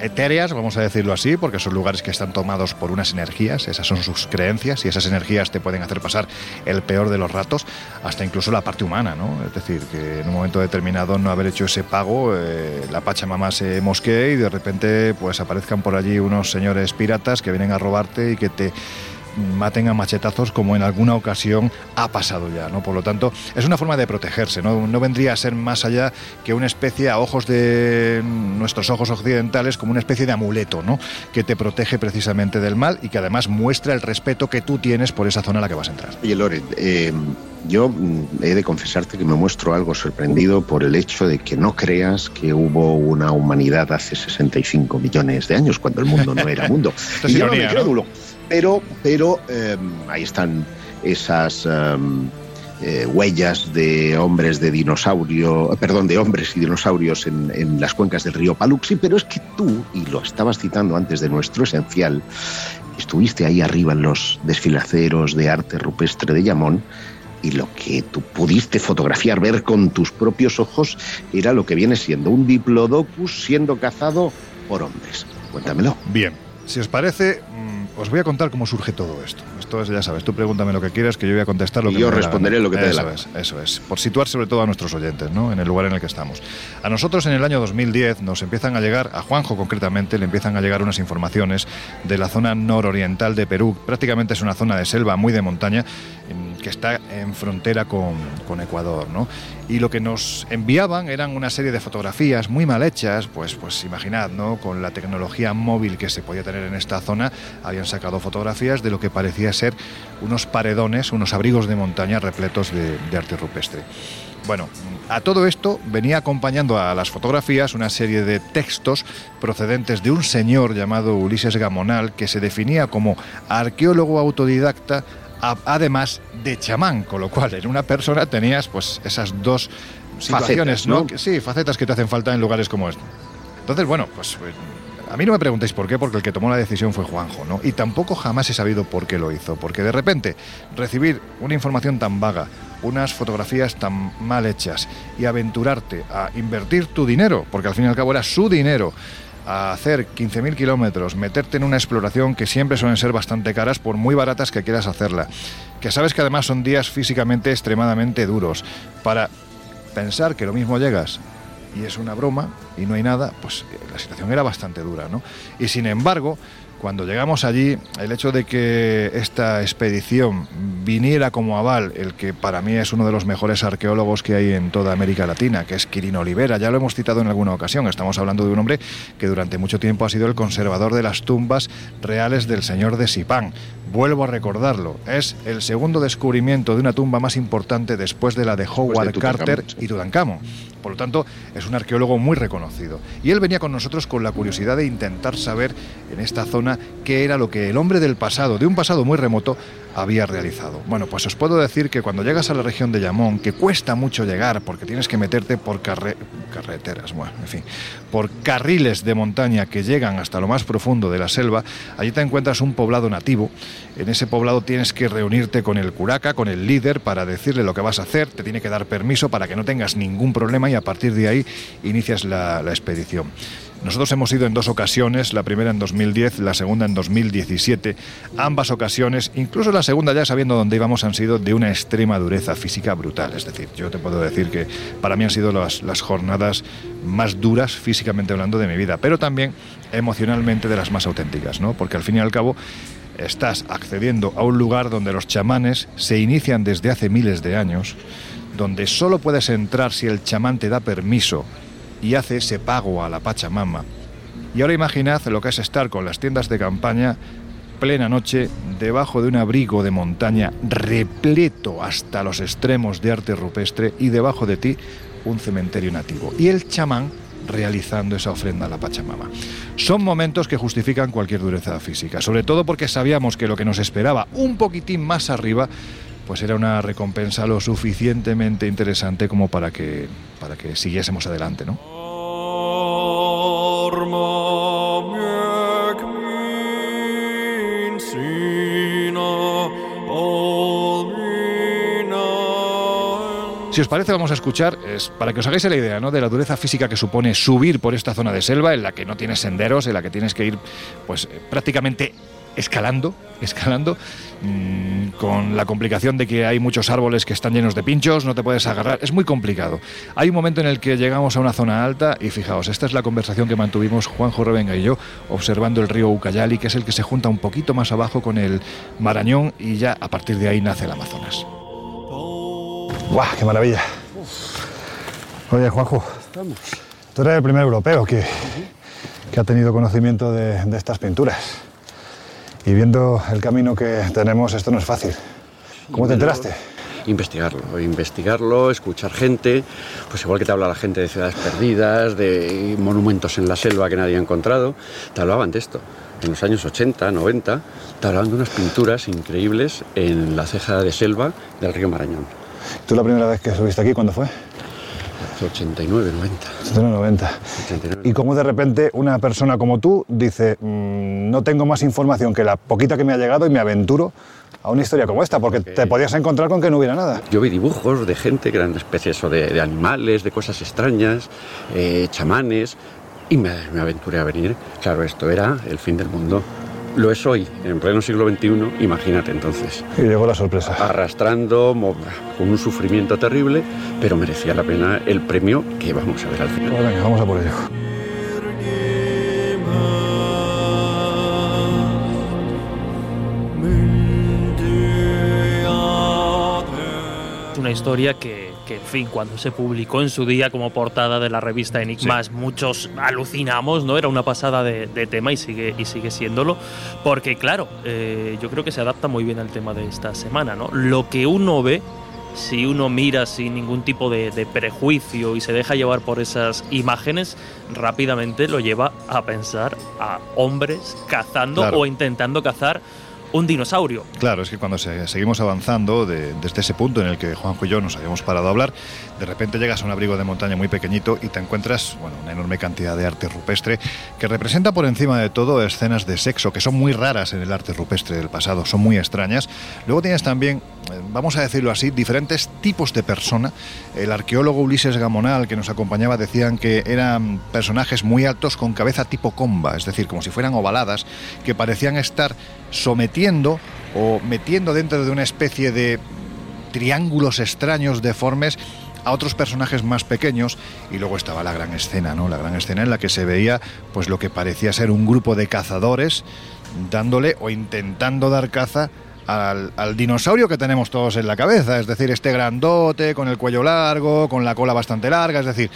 Speaker 1: etéreas, vamos a decirlo así, porque son lugares que están tomados por unas energías, esas son sus creencias y esas energías te pueden hacer pasar el peor de los ratos, hasta incluso la parte humana, ¿no? Es decir, que en un momento determinado no haber hecho ese pago, eh, la Pachamama se mosquee y de repente pues aparezcan por allí unos señores piratas que vienen a robarte y que te maten a machetazos como en alguna ocasión ha pasado ya, ¿no? Por lo tanto, es una forma de protegerse, ¿no? No vendría a ser más allá que una especie a ojos de nuestros ojos occidentales como una especie de amuleto, ¿no? Que te protege precisamente del mal y que además muestra el respeto que tú tienes por esa zona a la que vas a entrar.
Speaker 3: Oye, Loren, eh, yo mm, he de confesarte que me muestro algo sorprendido por el hecho de que no creas que hubo una humanidad hace 65 millones de años, cuando el mundo no era mundo. y yo no me crédulo. Pero, pero em, ahí están esas em, eh, huellas de hombres de dinosaurio, perdón, de hombres y dinosaurios en, en, las cuencas del río Paluxi, pero es que tú, y lo estabas citando antes de nuestro esencial, estuviste ahí arriba en los desfilaceros de arte rupestre de Yamón, y lo que tú pudiste fotografiar, ver con tus propios ojos, era lo que viene siendo un diplodocus siendo cazado por hombres. Cuéntamelo.
Speaker 1: Bien, si os parece, os voy a contar cómo surge todo esto. Esto es, ya sabes, tú pregúntame lo que quieras, que yo voy a contestar lo que
Speaker 3: yo responderé lo que te dé
Speaker 1: la es, Eso es, por situar sobre todo a nuestros oyentes, ¿no? En el lugar en el que estamos. A nosotros en el año 2010 nos empiezan a llegar, a Juanjo concretamente, le empiezan a llegar unas informaciones de la zona nororiental de Perú. Prácticamente es una zona de selva muy de montaña que está en frontera con, con Ecuador, ¿no? Y lo que nos enviaban eran una serie de fotografías muy mal hechas, pues, pues imaginad, ¿no? Con la tecnología móvil que se podía tener en esta zona, habían sacado fotografías de lo que parecía ser unos paredones, unos abrigos de montaña repletos de, de arte rupestre. Bueno, a todo esto venía acompañando a las fotografías una serie de textos procedentes de un señor llamado Ulises Gamonal que se definía como arqueólogo autodidacta además de chamán, con lo cual en una persona tenías pues esas dos situaciones, ¿no? sí, facetas que te hacen falta en lugares como este. Entonces, bueno, pues a mí no me preguntéis por qué, porque el que tomó la decisión fue Juanjo, ¿no? Y tampoco jamás he sabido por qué lo hizo, porque de repente recibir una información tan vaga, unas fotografías tan mal hechas y aventurarte a invertir tu dinero, porque al fin y al cabo era su dinero, a hacer 15.000 kilómetros, meterte en una exploración que siempre suelen ser bastante caras por muy baratas que quieras hacerla, que sabes que además son días físicamente extremadamente duros, para pensar que lo mismo llegas y es una broma y no hay nada, pues la situación era bastante dura, ¿no? Y sin embargo, cuando llegamos allí, el hecho de que esta expedición viniera como aval, el que para mí es uno de los mejores arqueólogos que hay en toda América Latina, que es Quirino Olivera, ya lo hemos citado en alguna ocasión, estamos hablando de un hombre que durante mucho tiempo ha sido el conservador de las tumbas reales del señor de Sipán. Vuelvo a recordarlo, es el segundo descubrimiento de una tumba más importante después de la de Howard Carter y Tutankamón. Por lo tanto, es un arqueólogo muy reconocido. Y él venía con nosotros con la curiosidad de intentar saber en esta zona qué era lo que el hombre del pasado, de un pasado muy remoto, había realizado. Bueno, pues os puedo decir que cuando llegas a la región de Yamón, que cuesta mucho llegar porque tienes que meterte por carreteras, bueno, en fin, por carriles de montaña que llegan hasta lo más profundo de la selva, allí te encuentras un poblado nativo. En ese poblado tienes que reunirte con el curaca, con el líder, para decirle lo que vas a hacer, te tiene que dar permiso para que no tengas ningún problema y a partir de ahí inicias la, la expedición. Nosotros hemos ido en dos ocasiones, la primera en 2010, la segunda en 2017. Ambas ocasiones, incluso la segunda ya sabiendo dónde íbamos, han sido de una extrema dureza física brutal. Es decir, yo te puedo decir que para mí han sido las, jornadas más duras físicamente hablando de mi vida, pero también emocionalmente de las más auténticas, ¿no? Porque al fin y al cabo estás accediendo a un lugar donde los chamanes se inician desde hace miles de años, donde solo puedes entrar si el chamán te da permiso y hace ese pago a la Pachamama. Y ahora imaginad lo que es estar con las tiendas de campaña plena noche debajo de un abrigo de montaña repleto hasta los extremos de arte rupestre y debajo de ti un cementerio nativo. Y el chamán realizando esa ofrenda a la Pachamama. Son momentos que justifican cualquier dureza física, sobre todo porque sabíamos que lo que nos esperaba un poquitín más arriba pues era una recompensa lo suficientemente interesante como para que, para que siguiésemos adelante, ¿no? Si os parece, vamos a escuchar, es para que os hagáis la idea ¿no? de la dureza física que supone subir por esta zona de selva en la que no tienes senderos, en la que tienes que ir pues prácticamente escalando, escalando, mm, con la complicación de que hay muchos árboles que están llenos de pinchos, no te puedes agarrar, es muy complicado. Hay un momento en el que llegamos a una zona alta y fijaos, esta es la conversación que mantuvimos Juanjo Revenga y yo observando el río Ucayali, que es el que se junta un poquito más abajo con el Marañón y ya a partir de ahí nace el Amazonas.
Speaker 11: ¡Guau, qué maravilla! Oye, Juanjo, tú eres el primer europeo que, que ha tenido conocimiento de, de estas pinturas. Y viendo el camino que tenemos, esto no es fácil. ¿Cómo te enteraste?
Speaker 12: Investigarlo, investigarlo, escuchar gente, pues igual que te habla la gente de ciudades perdidas, de monumentos en la selva que nadie ha encontrado, te hablaban de esto. En los años 80, 90, te hablaban de unas pinturas increíbles en la ceja de selva del río Marañón.
Speaker 11: ¿Tú la primera vez que subiste aquí, cuándo fue?
Speaker 12: 89, 90.
Speaker 11: 89, 90. Y cómo de repente una persona como tú dice, mm, no tengo más información que la poquita que me ha llegado y me aventuro a una historia como esta, porque te podías encontrar con que no hubiera nada.
Speaker 12: Yo vi dibujos de gente que eran especies o de, animales, de cosas extrañas, eh, chamanes, y me, me aventuré a venir. Claro, esto era el fin del mundo. Lo es hoy, en pleno siglo XXI, imagínate entonces.
Speaker 11: Y llegó la sorpresa.
Speaker 12: Arrastrando, con un sufrimiento terrible, pero merecía la pena el premio que vamos a ver al final.
Speaker 11: venga, vamos a por ello.
Speaker 4: Una historia que que, en fin, cuando se publicó en su día como portada de la revista Enigmas, muchos alucinamos, ¿no? Era una pasada de, tema y sigue, y sigue siéndolo, porque, claro, eh, yo creo que se adapta muy bien al tema de esta semana, ¿no? Lo que uno ve si uno mira sin ningún tipo de, prejuicio y se deja llevar por esas imágenes, rápidamente lo lleva a pensar a hombres cazando o intentando cazar un dinosaurio.
Speaker 1: Claro, es que cuando seguimos avanzando desde ese punto en el que Juanjo y yo nos habíamos parado a hablar, de repente llegas a un abrigo de montaña muy pequeñito y te encuentras bueno, una enorme cantidad de arte rupestre que representa por encima de todo escenas de sexo que son muy raras en el arte rupestre del pasado, son muy extrañas. Luego tienes también, eh, vamos a decirlo así, diferentes tipos de persona. El arqueólogo Ulises Gamonal que nos acompañaba decían que eran personajes muy altos con cabeza tipo comba, es decir, como si fueran ovaladas, que parecían estar sometiendo o metiendo dentro de una especie de triángulos extraños deformes a otros personajes más pequeños y luego estaba la gran escena, ¿no? La gran escena en la que se veía pues lo que parecía ser un grupo de cazadores dándole o intentando dar caza al, al, dinosaurio que tenemos todos en la cabeza, es decir, este grandote con el cuello largo, con la cola bastante larga, es decir,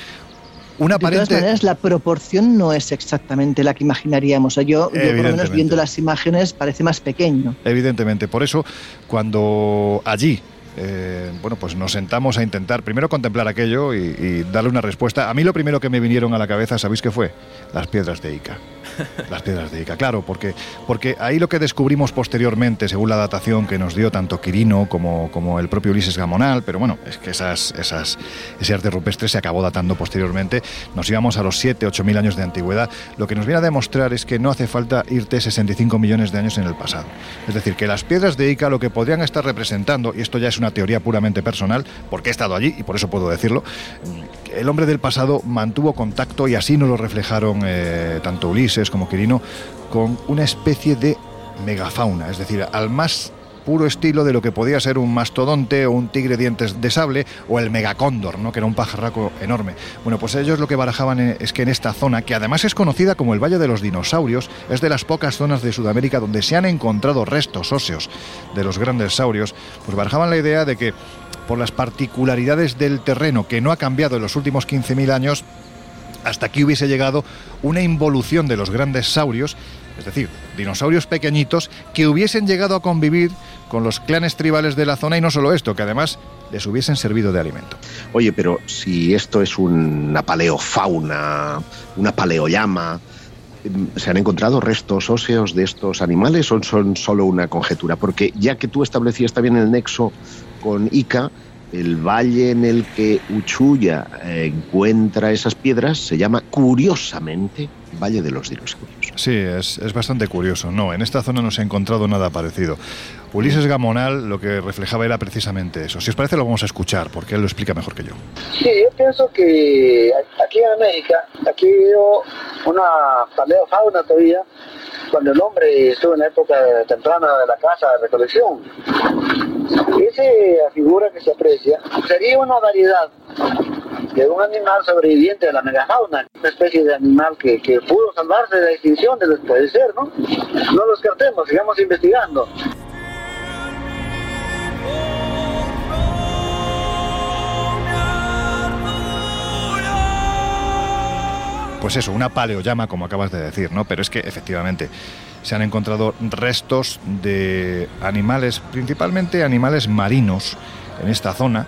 Speaker 1: una de
Speaker 2: todas maneras, la proporción no es exactamente la que imaginaríamos. yo, yo, por lo menos viendo las imágenes, parece más pequeño.
Speaker 1: Evidentemente, por eso, cuando allí eh, bueno, pues nos sentamos a intentar primero contemplar aquello y, y darle una respuesta. A mí lo primero que me vinieron a la cabeza, ¿sabéis qué fue? Las piedras de Ica. Las piedras de Ica, claro, porque, porque ahí lo que descubrimos posteriormente, según la datación que nos dio tanto Quirino como, como el propio Ulises Gamonal, pero bueno, es que esas, esas, ese arte rupestre se acabó datando posteriormente, nos íbamos a los 7, 8 mil años de antigüedad, lo que nos viene a demostrar es que no hace falta irte 65 millones de años en el pasado. Es decir, que las piedras de Ica lo que podrían estar representando, y esto ya es una teoría puramente personal, porque he estado allí y por eso puedo decirlo, el hombre del pasado mantuvo contacto y así nos lo reflejaron eh, tanto Ulises como Quirino con una especie de megafauna, es decir, al más puro estilo de lo que podía ser un mastodonte o un tigre dientes de sable o el megacóndor, ¿no? que era un pajarraco enorme. Bueno, pues ellos lo que barajaban es que en esta zona, que además es conocida como el Valle de los Dinosaurios, es de las pocas zonas de Sudamérica donde se han encontrado restos óseos de los grandes saurios, pues barajaban la idea de que por las particularidades del terreno que no ha cambiado en los últimos 15.000 años, hasta aquí hubiese llegado una involución de los grandes saurios, es decir, dinosaurios pequeñitos que hubiesen llegado a convivir con los clanes tribales de la zona y no solo esto, que además les hubiesen servido de alimento.
Speaker 3: Oye, pero si esto es una paleofauna, una paleollama, ¿se han encontrado restos óseos de estos animales o son solo una conjetura? Porque ya que tú establecías también el nexo con Ica, el valle en el que Uchuya encuentra esas piedras se llama curiosamente Valle de los Dinosaurios.
Speaker 1: Sí, es, es, bastante curioso. No, en esta zona no se ha encontrado nada parecido. Ulises Gamonal lo que reflejaba era precisamente eso. Si os parece lo vamos a escuchar porque él lo explica mejor que yo.
Speaker 13: Sí, yo pienso que aquí en América, aquí ha una paleofauna todavía, cuando el hombre estuvo en la época temprana de la caza de recolección. Esa figura que se aprecia sería una variedad de un animal sobreviviente de la megafauna, una especie de animal que, que pudo salvarse de la extinción, de puede ser, ¿no? No lo descartemos, sigamos investigando.
Speaker 1: Pues eso, una paleollama, como acabas de decir, ¿no? Pero es que efectivamente se han encontrado restos de animales, principalmente animales marinos, en esta zona,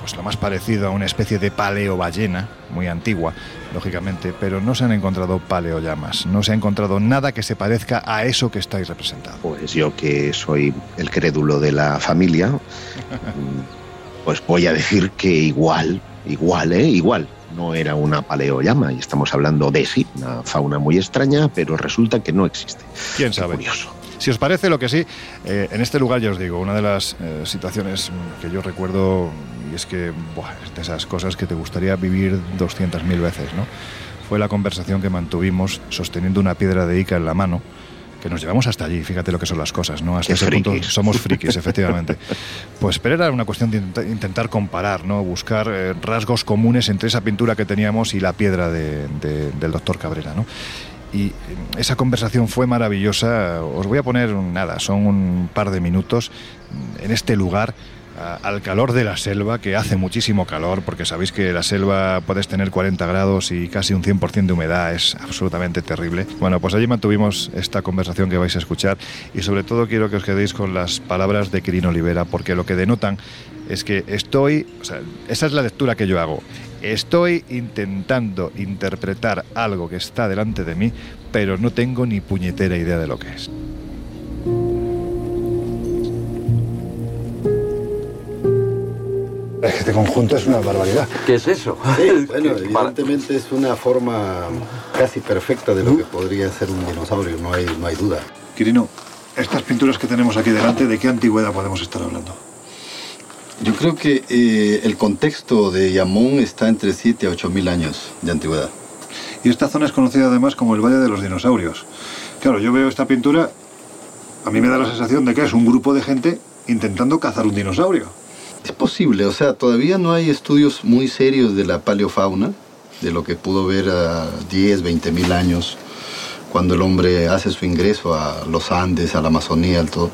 Speaker 1: pues lo más parecido a una especie de paleoballena, muy antigua, lógicamente, pero no se han encontrado paleollamas, no se ha encontrado nada que se parezca a eso que estáis representando.
Speaker 3: Pues yo que soy el crédulo de la familia, pues voy a decir que igual, igual, ¿eh? Igual. No era una paleollama y estamos hablando de sí, una fauna muy extraña, pero resulta que no existe.
Speaker 1: ¿Quién sabe?
Speaker 3: Curioso.
Speaker 1: Si os parece, lo que sí, eh, en este lugar ya os digo, una de las eh, situaciones que yo recuerdo, y es que, buah, es de esas cosas que te gustaría vivir 200.000 veces, ¿no? Fue la conversación que mantuvimos sosteniendo una piedra de Ica en la mano, que nos llevamos hasta allí, fíjate lo que son las cosas, ¿no? Hasta
Speaker 3: Qué
Speaker 1: ese punto
Speaker 3: frikis.
Speaker 1: somos frikis, efectivamente. Pues pero era una cuestión de intenta- intentar comparar, ¿no? Buscar eh, rasgos comunes entre esa pintura que teníamos y la piedra de- de- del doctor Cabrera, ¿no? Y eh, esa conversación fue maravillosa. Os voy a poner nada, son un par de minutos en este lugar al calor de la selva, que hace muchísimo calor, porque sabéis que la selva puedes tener 40 grados y casi un 100% de humedad, es absolutamente terrible. Bueno, pues allí mantuvimos esta conversación que vais a escuchar y sobre todo quiero que os quedéis con las palabras de Quirino Olivera, porque lo que denotan es que estoy, o sea, esa es la lectura que yo hago. Estoy intentando interpretar algo que está delante de mí, pero no tengo ni puñetera idea de lo que es.
Speaker 11: Este conjunto es una barbaridad.
Speaker 12: ¿Qué es eso?
Speaker 14: Sí, bueno, evidentemente es una forma casi perfecta de lo que podría ser un dinosaurio, no hay, no hay duda.
Speaker 11: Quirino, estas pinturas que tenemos aquí delante, ¿de qué antigüedad podemos estar hablando?
Speaker 14: Yo creo que eh, el contexto de Yamón está entre 7 a 8 mil años de antigüedad.
Speaker 11: Y esta zona es conocida además como el Valle de los Dinosaurios. Claro, yo veo esta pintura, a mí me da la sensación de que es un grupo de gente intentando cazar un dinosaurio.
Speaker 14: Es posible, o sea, todavía no hay estudios muy serios de la paleofauna, de lo que pudo ver a 10, 20 mil años, cuando el hombre hace su ingreso a los Andes, a la Amazonía, al todo.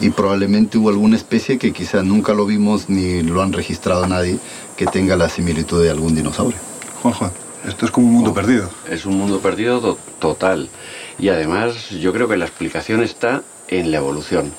Speaker 14: Y probablemente hubo alguna especie que quizás nunca lo vimos ni lo han registrado nadie que tenga la similitud de algún dinosaurio.
Speaker 11: Juan Juan, esto es como un mundo perdido.
Speaker 12: Es un mundo perdido to- total. Y además yo creo que la explicación está en la evolución.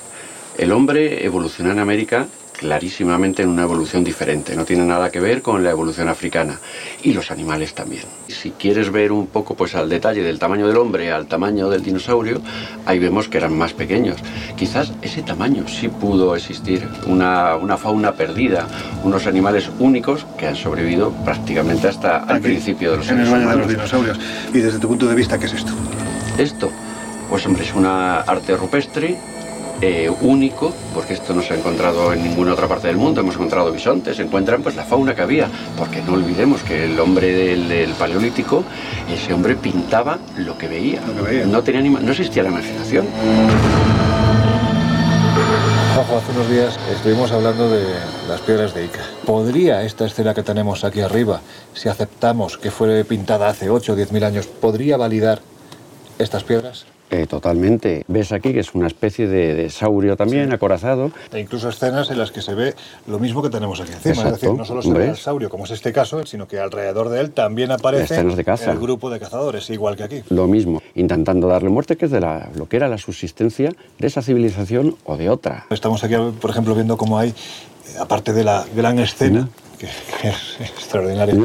Speaker 12: El hombre evolucionó en América clarísimamente en una evolución diferente, no tiene nada que ver con la evolución africana y los animales también. Si quieres ver un poco pues al detalle del tamaño del hombre al tamaño del dinosaurio, ahí vemos que eran más pequeños. Quizás ese tamaño sí pudo existir, una, una fauna perdida, unos animales únicos que han sobrevivido prácticamente hasta el principio de los
Speaker 11: En el baño de los dinosaurios. Y desde tu punto de vista, ¿qué es esto?
Speaker 12: Esto, pues hombre, es una arte rupestre eh, único, porque esto no se ha encontrado en ninguna otra parte del mundo, hemos encontrado bisontes, se encuentran pues la fauna que había, porque no olvidemos que el hombre del, del paleolítico, ese hombre pintaba lo que veía, No, tenía ni- no existía la imaginación.
Speaker 6: Ojo, hace unos días estuvimos hablando de las piedras de Ica. ¿Podría esta escena que tenemos aquí arriba, si aceptamos que fue pintada hace 8 o 10 mil años, podría validar estas piedras?
Speaker 12: Eh, totalmente. Ves aquí que es una especie de, de saurio también, acorazado.
Speaker 6: E incluso escenas en las que se ve lo mismo que tenemos aquí encima. es decir, no solo se ve el saurio, como es este caso, sino que alrededor de él también aparece
Speaker 12: Escenas de caza.
Speaker 6: el grupo de cazadores, igual que aquí.
Speaker 12: Lo mismo, intentando darle muerte, que es de la, lo que era la subsistencia de esa civilización o de otra.
Speaker 6: Estamos aquí, por ejemplo, viendo cómo hay, eh, aparte de la gran escena, que, que es extraordinaria,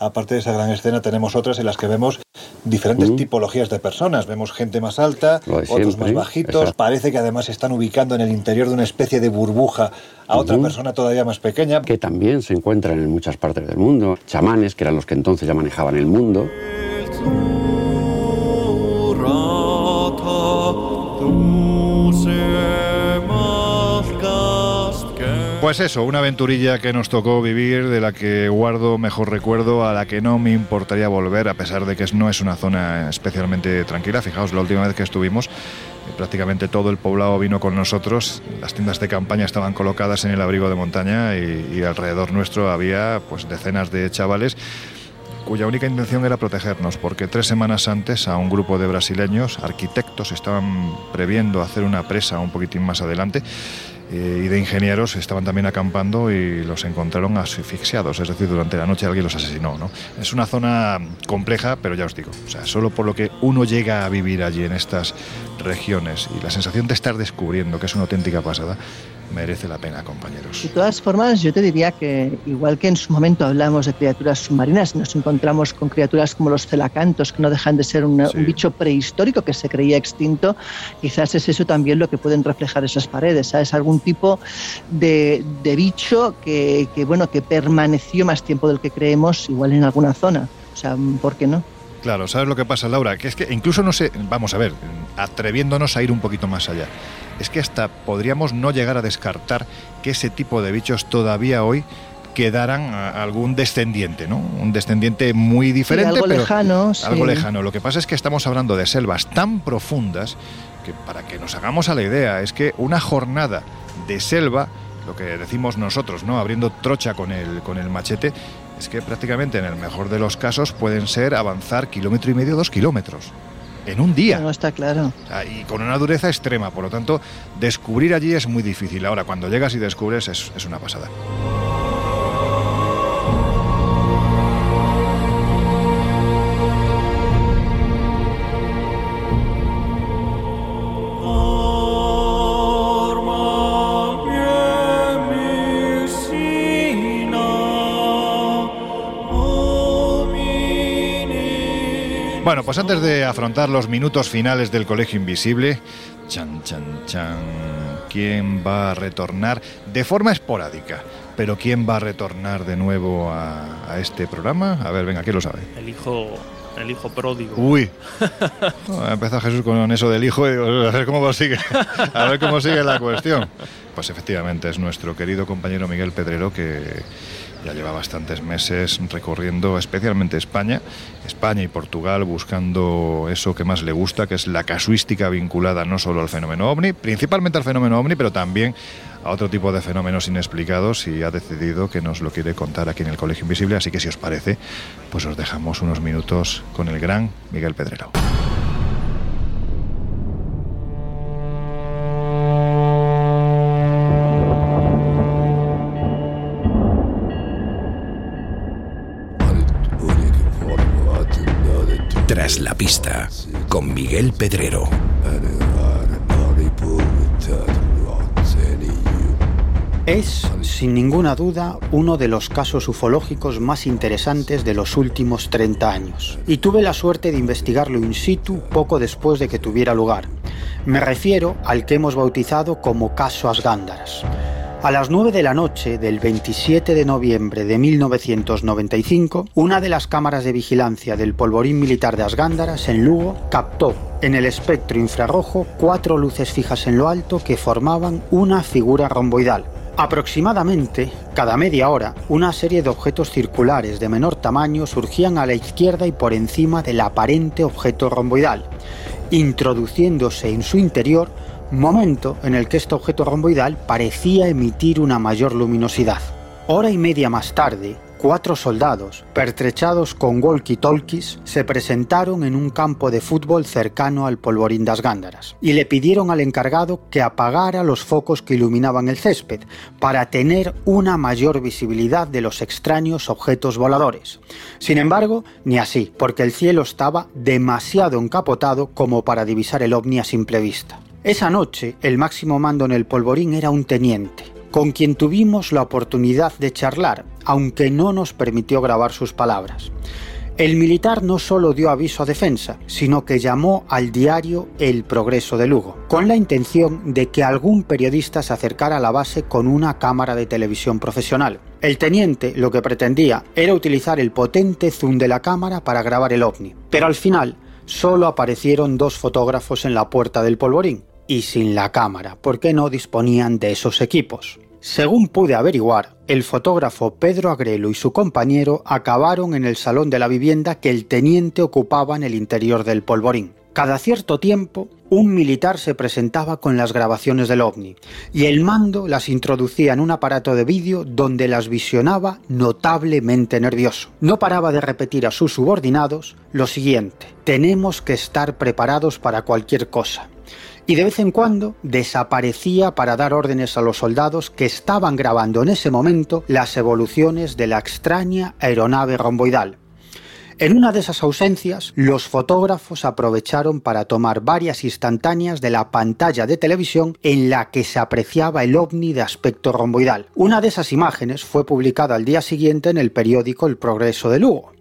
Speaker 6: aparte de esa gran escena tenemos otras en las que vemos diferentes tipologías de personas. Vemos gente más alta, otros más bajitos.
Speaker 12: exacto.
Speaker 6: Parece que además se están ubicando en el interior de una especie de burbuja a otra persona todavía más pequeña.
Speaker 12: Que también se encuentran en muchas partes del mundo. Chamanes, que eran los que entonces ya manejaban el mundo.
Speaker 1: Pues eso, una aventurilla que nos tocó vivir, de la que guardo mejor recuerdo, a la que no me importaría volver, a pesar de que no es una zona especialmente tranquila. Fijaos, la última vez que estuvimos, eh, prácticamente todo el poblado vino con nosotros, las tiendas de campaña estaban colocadas en el abrigo de montaña y, alrededor nuestro había pues decenas de chavales cuya única intención era protegernos, porque tres semanas antes a un grupo de brasileños, arquitectos, estaban previendo hacer una presa un poquitín más adelante, y de ingenieros estaban también acampando y los encontraron asfixiados, es decir, durante la noche alguien los asesinó. ¿no? Es una zona compleja, pero ya os digo, o sea, solo por lo que uno llega a vivir allí en estas regiones y la sensación de estar descubriendo que es una auténtica pasada, merece la pena, compañeros.
Speaker 2: De todas formas, yo te diría que igual que en su momento hablamos de criaturas submarinas, nos encontramos con criaturas como los celacantos, que no dejan de ser una- un bicho prehistórico que se creía extinto, quizás es eso también lo que pueden reflejar esas paredes, ¿sabes? Algún tipo de, de bicho que, que, bueno, que permaneció más tiempo del que creemos, igual en alguna zona. O sea, ¿por qué no?
Speaker 1: Claro, ¿sabes lo que pasa, Laura? Que es que incluso no sé, vamos a ver, atreviéndonos a ir un poquito más allá, es que hasta podríamos no llegar a descartar que ese tipo de bichos todavía hoy quedaran a- algún descendiente, ¿no? Un descendiente muy diferente,
Speaker 2: algo
Speaker 1: pero
Speaker 2: lejano, sí.
Speaker 1: algo lejano. Lo que pasa es que estamos hablando de selvas tan profundas que para que nos hagamos a la idea es que una jornada de selva, lo que decimos nosotros, ¿no? Abriendo trocha con el con el machete, es que prácticamente en el mejor de los casos pueden ser avanzar kilómetro y medio, dos kilómetros en un día.
Speaker 2: No está claro.
Speaker 1: O sea, y con una dureza extrema. Por lo tanto, descubrir allí es muy difícil. Ahora, cuando llegas y descubres, es, es una pasada. Bueno, pues antes de afrontar los minutos finales del Colegio Invisible, chan, chan, chan, ¿quién va a retornar de forma esporádica? Pero ¿quién va a retornar de nuevo a, a este programa? A ver, venga, ¿quién lo sabe?
Speaker 4: El hijo, el hijo pródigo.
Speaker 1: Uy, No, empezado Jesús con eso del hijo y digo, a ver cómo sigue, a ver cómo sigue la cuestión. Pues efectivamente es nuestro querido compañero Miguel Pedrero que ya lleva bastantes meses recorriendo especialmente España, España y Portugal buscando eso que más le gusta, que es la casuística vinculada no solo al fenómeno ovni, principalmente al fenómeno ovni, pero también a otro tipo de fenómenos inexplicados y ha decidido que nos lo quiere contar aquí en el Colegio Invisible, así que si os parece, pues os dejamos unos minutos con el gran Miguel Pedrero.
Speaker 15: Es, sin ninguna duda, uno de los casos ufológicos más interesantes de los últimos 30 años. Y tuve la suerte de investigarlo in situ poco después de que tuviera lugar. Me refiero al que hemos bautizado como caso Asgándaras. A las 9 de la noche del 27 de noviembre de 1995, una de las cámaras de vigilancia del polvorín militar de Asgándaras en Lugo captó en el espectro infrarrojo cuatro luces fijas en lo alto que formaban una figura romboidal. Aproximadamente, cada media hora, una serie de objetos circulares de menor tamaño surgían a la izquierda y por encima del aparente objeto romboidal, introduciéndose en su interior momento en el que este objeto romboidal parecía emitir una mayor luminosidad. Hora y media más tarde, cuatro soldados, pertrechados con walkie-talkies, se presentaron en un campo de fútbol cercano al polvorín das Gándaras y le pidieron al encargado que apagara los focos que iluminaban el césped para tener una mayor visibilidad de los extraños objetos voladores. Sin embargo, ni así, porque el cielo estaba demasiado encapotado como para divisar el ovni a simple vista. Esa noche, el máximo mando en el polvorín era un teniente, con quien tuvimos la oportunidad de charlar, aunque no nos permitió grabar sus palabras. El militar no solo dio aviso a defensa, sino que llamó al diario El Progreso de Lugo, con la intención de que algún periodista se acercara a la base con una cámara de televisión profesional. El teniente lo que pretendía era utilizar el potente zoom de la cámara para grabar el ovni, pero al final solo aparecieron dos fotógrafos en la puerta del polvorín, y sin la cámara, porque no disponían de esos equipos. Según pude averiguar, el fotógrafo Pedro Agrelo y su compañero acabaron en el salón de la vivienda que el teniente ocupaba en el interior del polvorín. Cada cierto tiempo, un militar se presentaba con las grabaciones del ovni y el mando las introducía en un aparato de vídeo donde las visionaba notablemente nervioso. No paraba de repetir a sus subordinados lo siguiente, tenemos que estar preparados para cualquier cosa y de vez en cuando desaparecía para dar órdenes a los soldados que estaban grabando en ese momento las evoluciones de la extraña aeronave romboidal. En una de esas ausencias, los fotógrafos aprovecharon para tomar varias instantáneas de la pantalla de televisión en la que se apreciaba el ovni de aspecto romboidal. Una de esas imágenes fue publicada al día siguiente en el periódico El Progreso de Lugo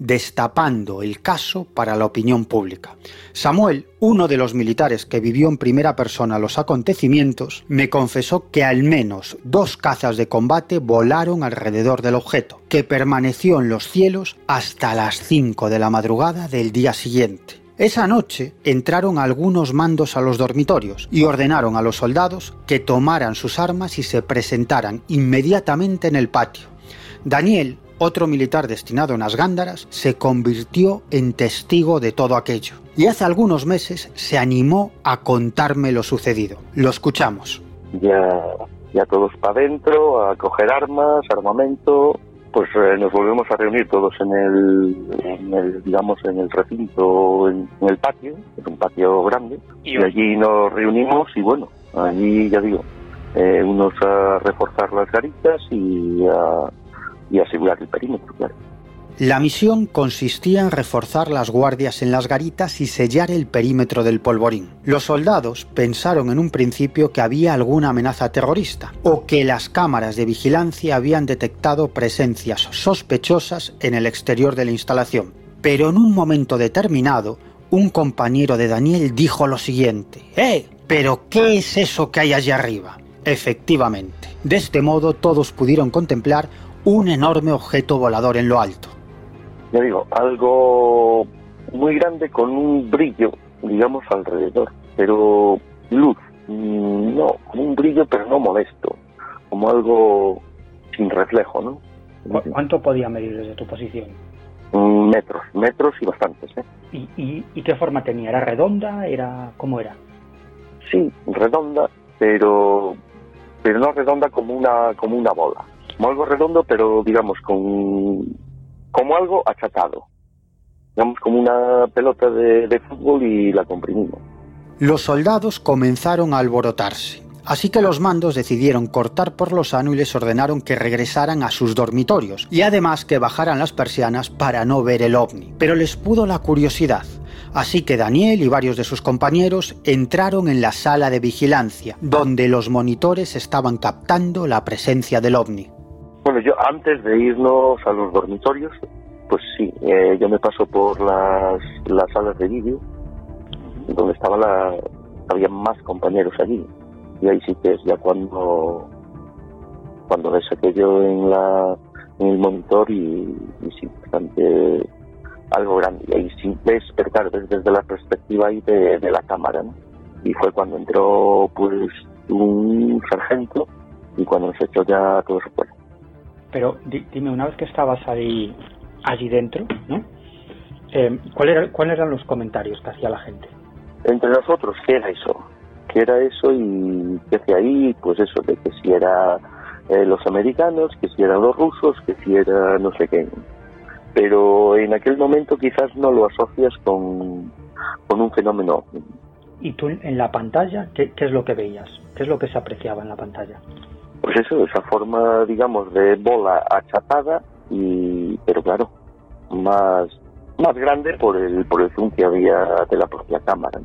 Speaker 15: destapando el caso para la opinión pública. Samuel, uno de los militares que vivió en primera persona los acontecimientos, me confesó que al menos dos cazas de combate volaron alrededor del objeto, que permaneció en los cielos hasta las 5 de la madrugada del día siguiente. Esa noche entraron algunos mandos a los dormitorios y ordenaron a los soldados que tomaran sus armas y se presentaran inmediatamente en el patio. Daniel, otro militar destinado en las Gándaras, se convirtió en testigo de todo aquello. Y hace algunos meses se animó a contarme lo sucedido. Lo escuchamos.
Speaker 16: Ya, ya todos para adentro, a coger armas, armamento. Pues eh, nos volvemos a reunir todos en el, digamos, en el recinto, en, el patio, es un patio grande. Y, allí nos reunimos y bueno, allí ya digo, eh, unos a reforzar las garitas y a y asegurar el perímetro, claro.
Speaker 15: La misión consistía en reforzar las guardias en las garitas y sellar el perímetro del polvorín. Los soldados pensaron en un principio que había alguna amenaza terrorista o que las cámaras de vigilancia habían detectado presencias sospechosas en el exterior de la instalación. Pero en un momento determinado, un compañero de Daniel dijo lo siguiente, ¡Eh! ¿Pero qué es eso que hay allá arriba? Efectivamente. De este modo todos pudieron contemplar un enorme objeto volador en lo alto.
Speaker 16: Ya digo, algo muy grande con un brillo, digamos, alrededor, pero luz, mm, no, como un brillo pero no molesto, como algo sin reflejo, ¿no?
Speaker 17: ¿Cuánto podía medir desde tu posición?
Speaker 16: Mm, metros, metros y bastantes, ¿eh?
Speaker 17: ¿Y, y qué forma tenía? ¿Era redonda? ¿Era cómo era?
Speaker 16: Sí, redonda, pero pero no redonda como una como una bola como algo redondo, pero digamos con como algo achatado. Digamos como una pelota de, de fútbol y la comprimimos.
Speaker 15: Los soldados comenzaron a alborotarse. Así que los mandos decidieron cortar por lo sano y les ordenaron que regresaran a sus dormitorios y además que bajaran las persianas para no ver el ovni. Pero les pudo la curiosidad. Así que Daniel y varios de sus compañeros entraron en la sala de vigilancia, donde los monitores estaban captando la presencia del ovni.
Speaker 16: Bueno, yo antes de irnos a los dormitorios, pues sí, eh, yo me paso por las, las salas de vídeo, donde estaba la, había más compañeros allí. Y ahí sí que es ya cuando, cuando ves aquello en, la, en el monitor y, y sí, bastante algo grande. Y ahí sí ves, pero desde la perspectiva ahí de, la cámara, ¿no? Y fue cuando entró pues un sargento y cuando nos echó ya todo se fuera.
Speaker 17: Pero di- dime, una vez que estabas ahí, allí dentro, ¿no? Eh, ¿cuál era- ¿Cuáles eran los comentarios que hacía la gente?
Speaker 16: entre nosotros, ¿qué era eso? ¿Qué era eso y qué hacía ahí? Pues eso, de que si era eh, los americanos, que si eran los rusos, que si era no sé qué. Pero en aquel momento quizás no lo asocias con, con un fenómeno.
Speaker 17: ¿Y tú en la pantalla qué, qué es lo que veías? ¿Qué es lo que se apreciaba en la pantalla?
Speaker 16: Pues eso, esa forma, digamos, de bola achatada, y, pero claro, más, más grande por el, por el zoom que había de la propia cámara.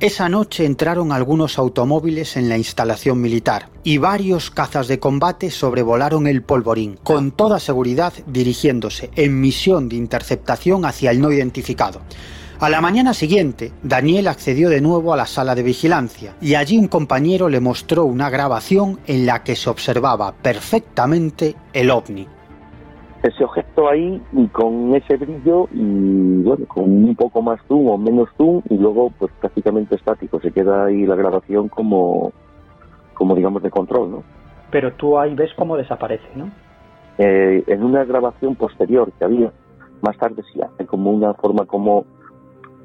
Speaker 15: Esa noche entraron algunos automóviles en la instalación militar y varios cazas de combate sobrevolaron el polvorín, con toda seguridad dirigiéndose en misión de interceptación hacia el no identificado. A la mañana siguiente, Daniel accedió de nuevo a la sala de vigilancia y allí un compañero le mostró una grabación en la que se observaba perfectamente el ovni.
Speaker 16: ese objeto ahí y con ese brillo y bueno, con un poco más zoom o menos zoom y luego pues prácticamente estático, se queda ahí la grabación como, como digamos de control, ¿no?
Speaker 17: Pero tú ahí ves cómo desaparece, ¿no?
Speaker 16: Eh, en una grabación posterior que había, más tarde sí hace como una forma como,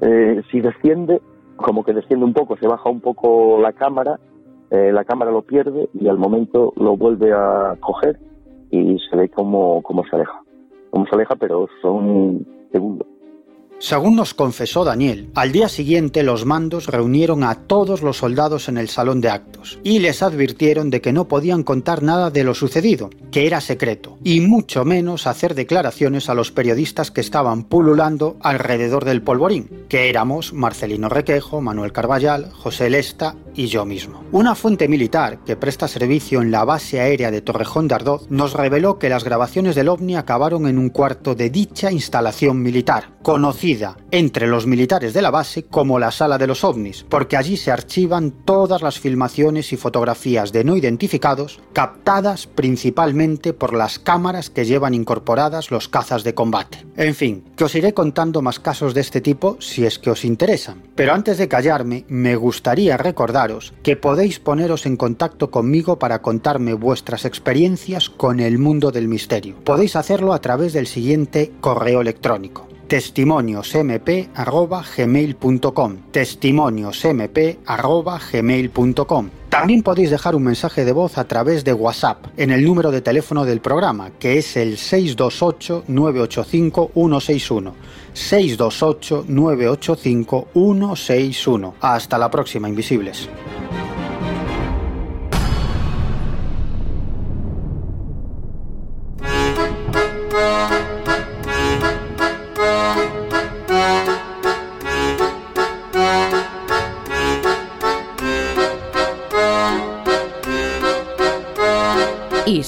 Speaker 16: eh, si desciende, como que desciende un poco, se baja un poco la cámara, eh, la cámara lo pierde y al momento lo vuelve a coger y se ve como, como se aleja. Como se aleja, pero son segundos.
Speaker 15: Según nos confesó Daniel, al día siguiente los mandos reunieron a todos los soldados en el salón de actos y les advirtieron de que no podían contar nada de lo sucedido, que era secreto, y mucho menos hacer declaraciones a los periodistas que estaban pululando alrededor del polvorín, que éramos Marcelino Requejo, Manuel Carballal, José Lesta y yo mismo. Una fuente militar que presta servicio en la base aérea de Torrejón de Ardoz nos reveló que las grabaciones del ovni acabaron en un cuarto de dicha instalación militar, conocida entre los militares de la base como la sala de los ovnis, porque allí se archivan todas las filmaciones y fotografías de no identificados captadas principalmente por las cámaras que llevan incorporadas los cazas de combate. En fin, que os iré contando más casos de este tipo si es que os interesan. Pero antes de callarme, me gustaría recordaros que podéis poneros en contacto conmigo para contarme vuestras experiencias con el mundo del misterio. Podéis hacerlo a través del siguiente correo electrónico testimoniosmp.gmail.com testimoniosmp.gmail.com También podéis dejar un mensaje de voz a través de WhatsApp en el número de teléfono del programa, que es el 628-985-161. 628-985-161. Hasta la próxima, Invisibles.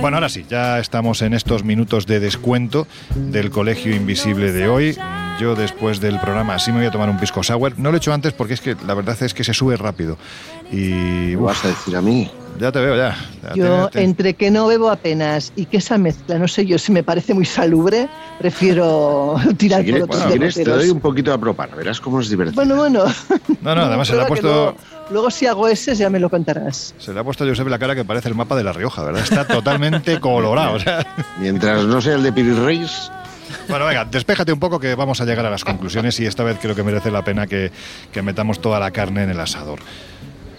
Speaker 1: Bueno, ahora sí, ya estamos en estos minutos de descuento del Colegio Invisible de hoy. Yo después del programa sí me voy a tomar un pisco sour. No lo he hecho antes porque es que la verdad es que se sube rápido. Y
Speaker 3: vas a decir a mí?
Speaker 1: Ya te veo ya. Ya
Speaker 2: Yo,
Speaker 1: te- te-
Speaker 2: entre que no bebo apenas y que esa mezcla, no sé yo, si me parece muy salubre, prefiero tirar
Speaker 3: Si quieres,
Speaker 2: por otros
Speaker 3: quieres, te doy un poquito a probar, verás cómo es divertido.
Speaker 2: Bueno, bueno.
Speaker 1: No, no, además se le ha puesto...
Speaker 2: Luego, luego si hago ese ya me lo contarás.
Speaker 1: Se le ha puesto a Josep la cara que parece el mapa de La Rioja, ¿verdad? Está totalmente colorado. o sea.
Speaker 3: Mientras no sea el de Piril Reis.
Speaker 1: Bueno, venga, despéjate un poco que vamos a llegar a las conclusiones y esta vez creo que merece la pena que, que metamos toda la carne en el asador.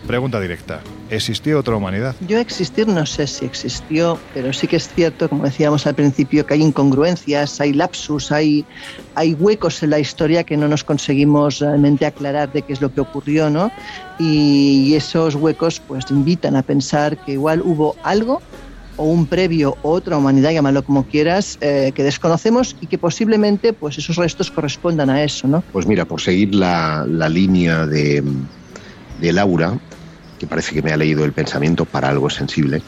Speaker 1: Pregunta directa. ¿Existió otra humanidad?
Speaker 2: Yo existir no sé si existió, pero sí que es cierto, como decíamos al principio, que hay incongruencias, hay lapsus, hay, hay huecos en la historia que no nos conseguimos realmente aclarar de qué es lo que ocurrió, ¿no? Y esos huecos pues invitan a pensar que igual hubo algo o un previo o otra humanidad, llámalo como quieras, eh, que desconocemos y que posiblemente pues esos restos correspondan a eso, ¿no?
Speaker 3: Pues mira, por seguir la, la línea de, de Laura, que parece que me ha leído el pensamiento para algo sensible,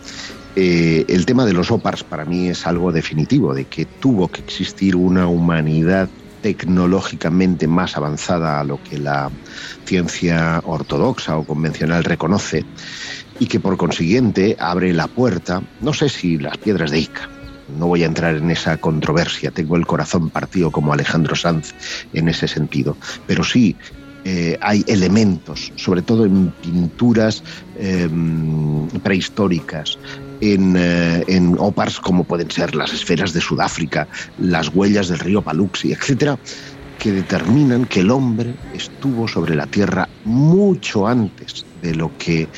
Speaker 3: eh, el tema de los OPARS para mí es algo definitivo, de que tuvo que existir una humanidad tecnológicamente más avanzada a lo que la ciencia ortodoxa o convencional reconoce y que por consiguiente abre la puerta, no sé si las piedras de Ica, no voy a entrar en esa controversia, tengo el corazón partido como Alejandro Sanz en ese sentido, pero sí eh, hay elementos, sobre todo en pinturas eh, prehistóricas, en, eh, opars como pueden ser las esferas de Sudáfrica, las huellas del río Paluxy, etcétera, que determinan que el hombre estuvo sobre la Tierra mucho antes de lo que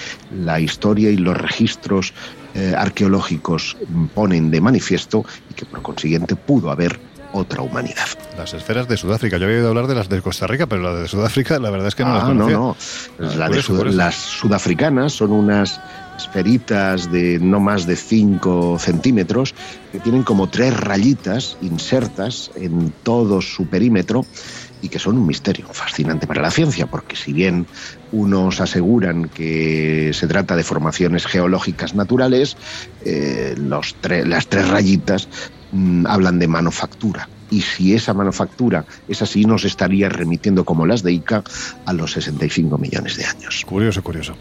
Speaker 3: la historia y los registros eh, arqueológicos ponen de manifiesto y que por consiguiente pudo haber otra humanidad.
Speaker 1: Las esferas de Sudáfrica. Yo había oído hablar de las de Costa Rica, pero las de Sudáfrica la verdad es que no
Speaker 3: Ah,
Speaker 1: las conocía.
Speaker 3: No, no.
Speaker 1: Ah,
Speaker 3: La de Sud- las sudafricanas son unas esferitas de no más de 5 centímetros que tienen como tres rayitas insertas en todo su perímetro y que son un misterio fascinante para la ciencia, porque si bien unos aseguran que se trata de formaciones geológicas naturales, eh, los tre- las tres rayitas mm, hablan de manufactura. Y si esa manufactura es así, nos estaría remitiendo, como las de Ica, a los 65 millones de años.
Speaker 1: Curioso, curioso.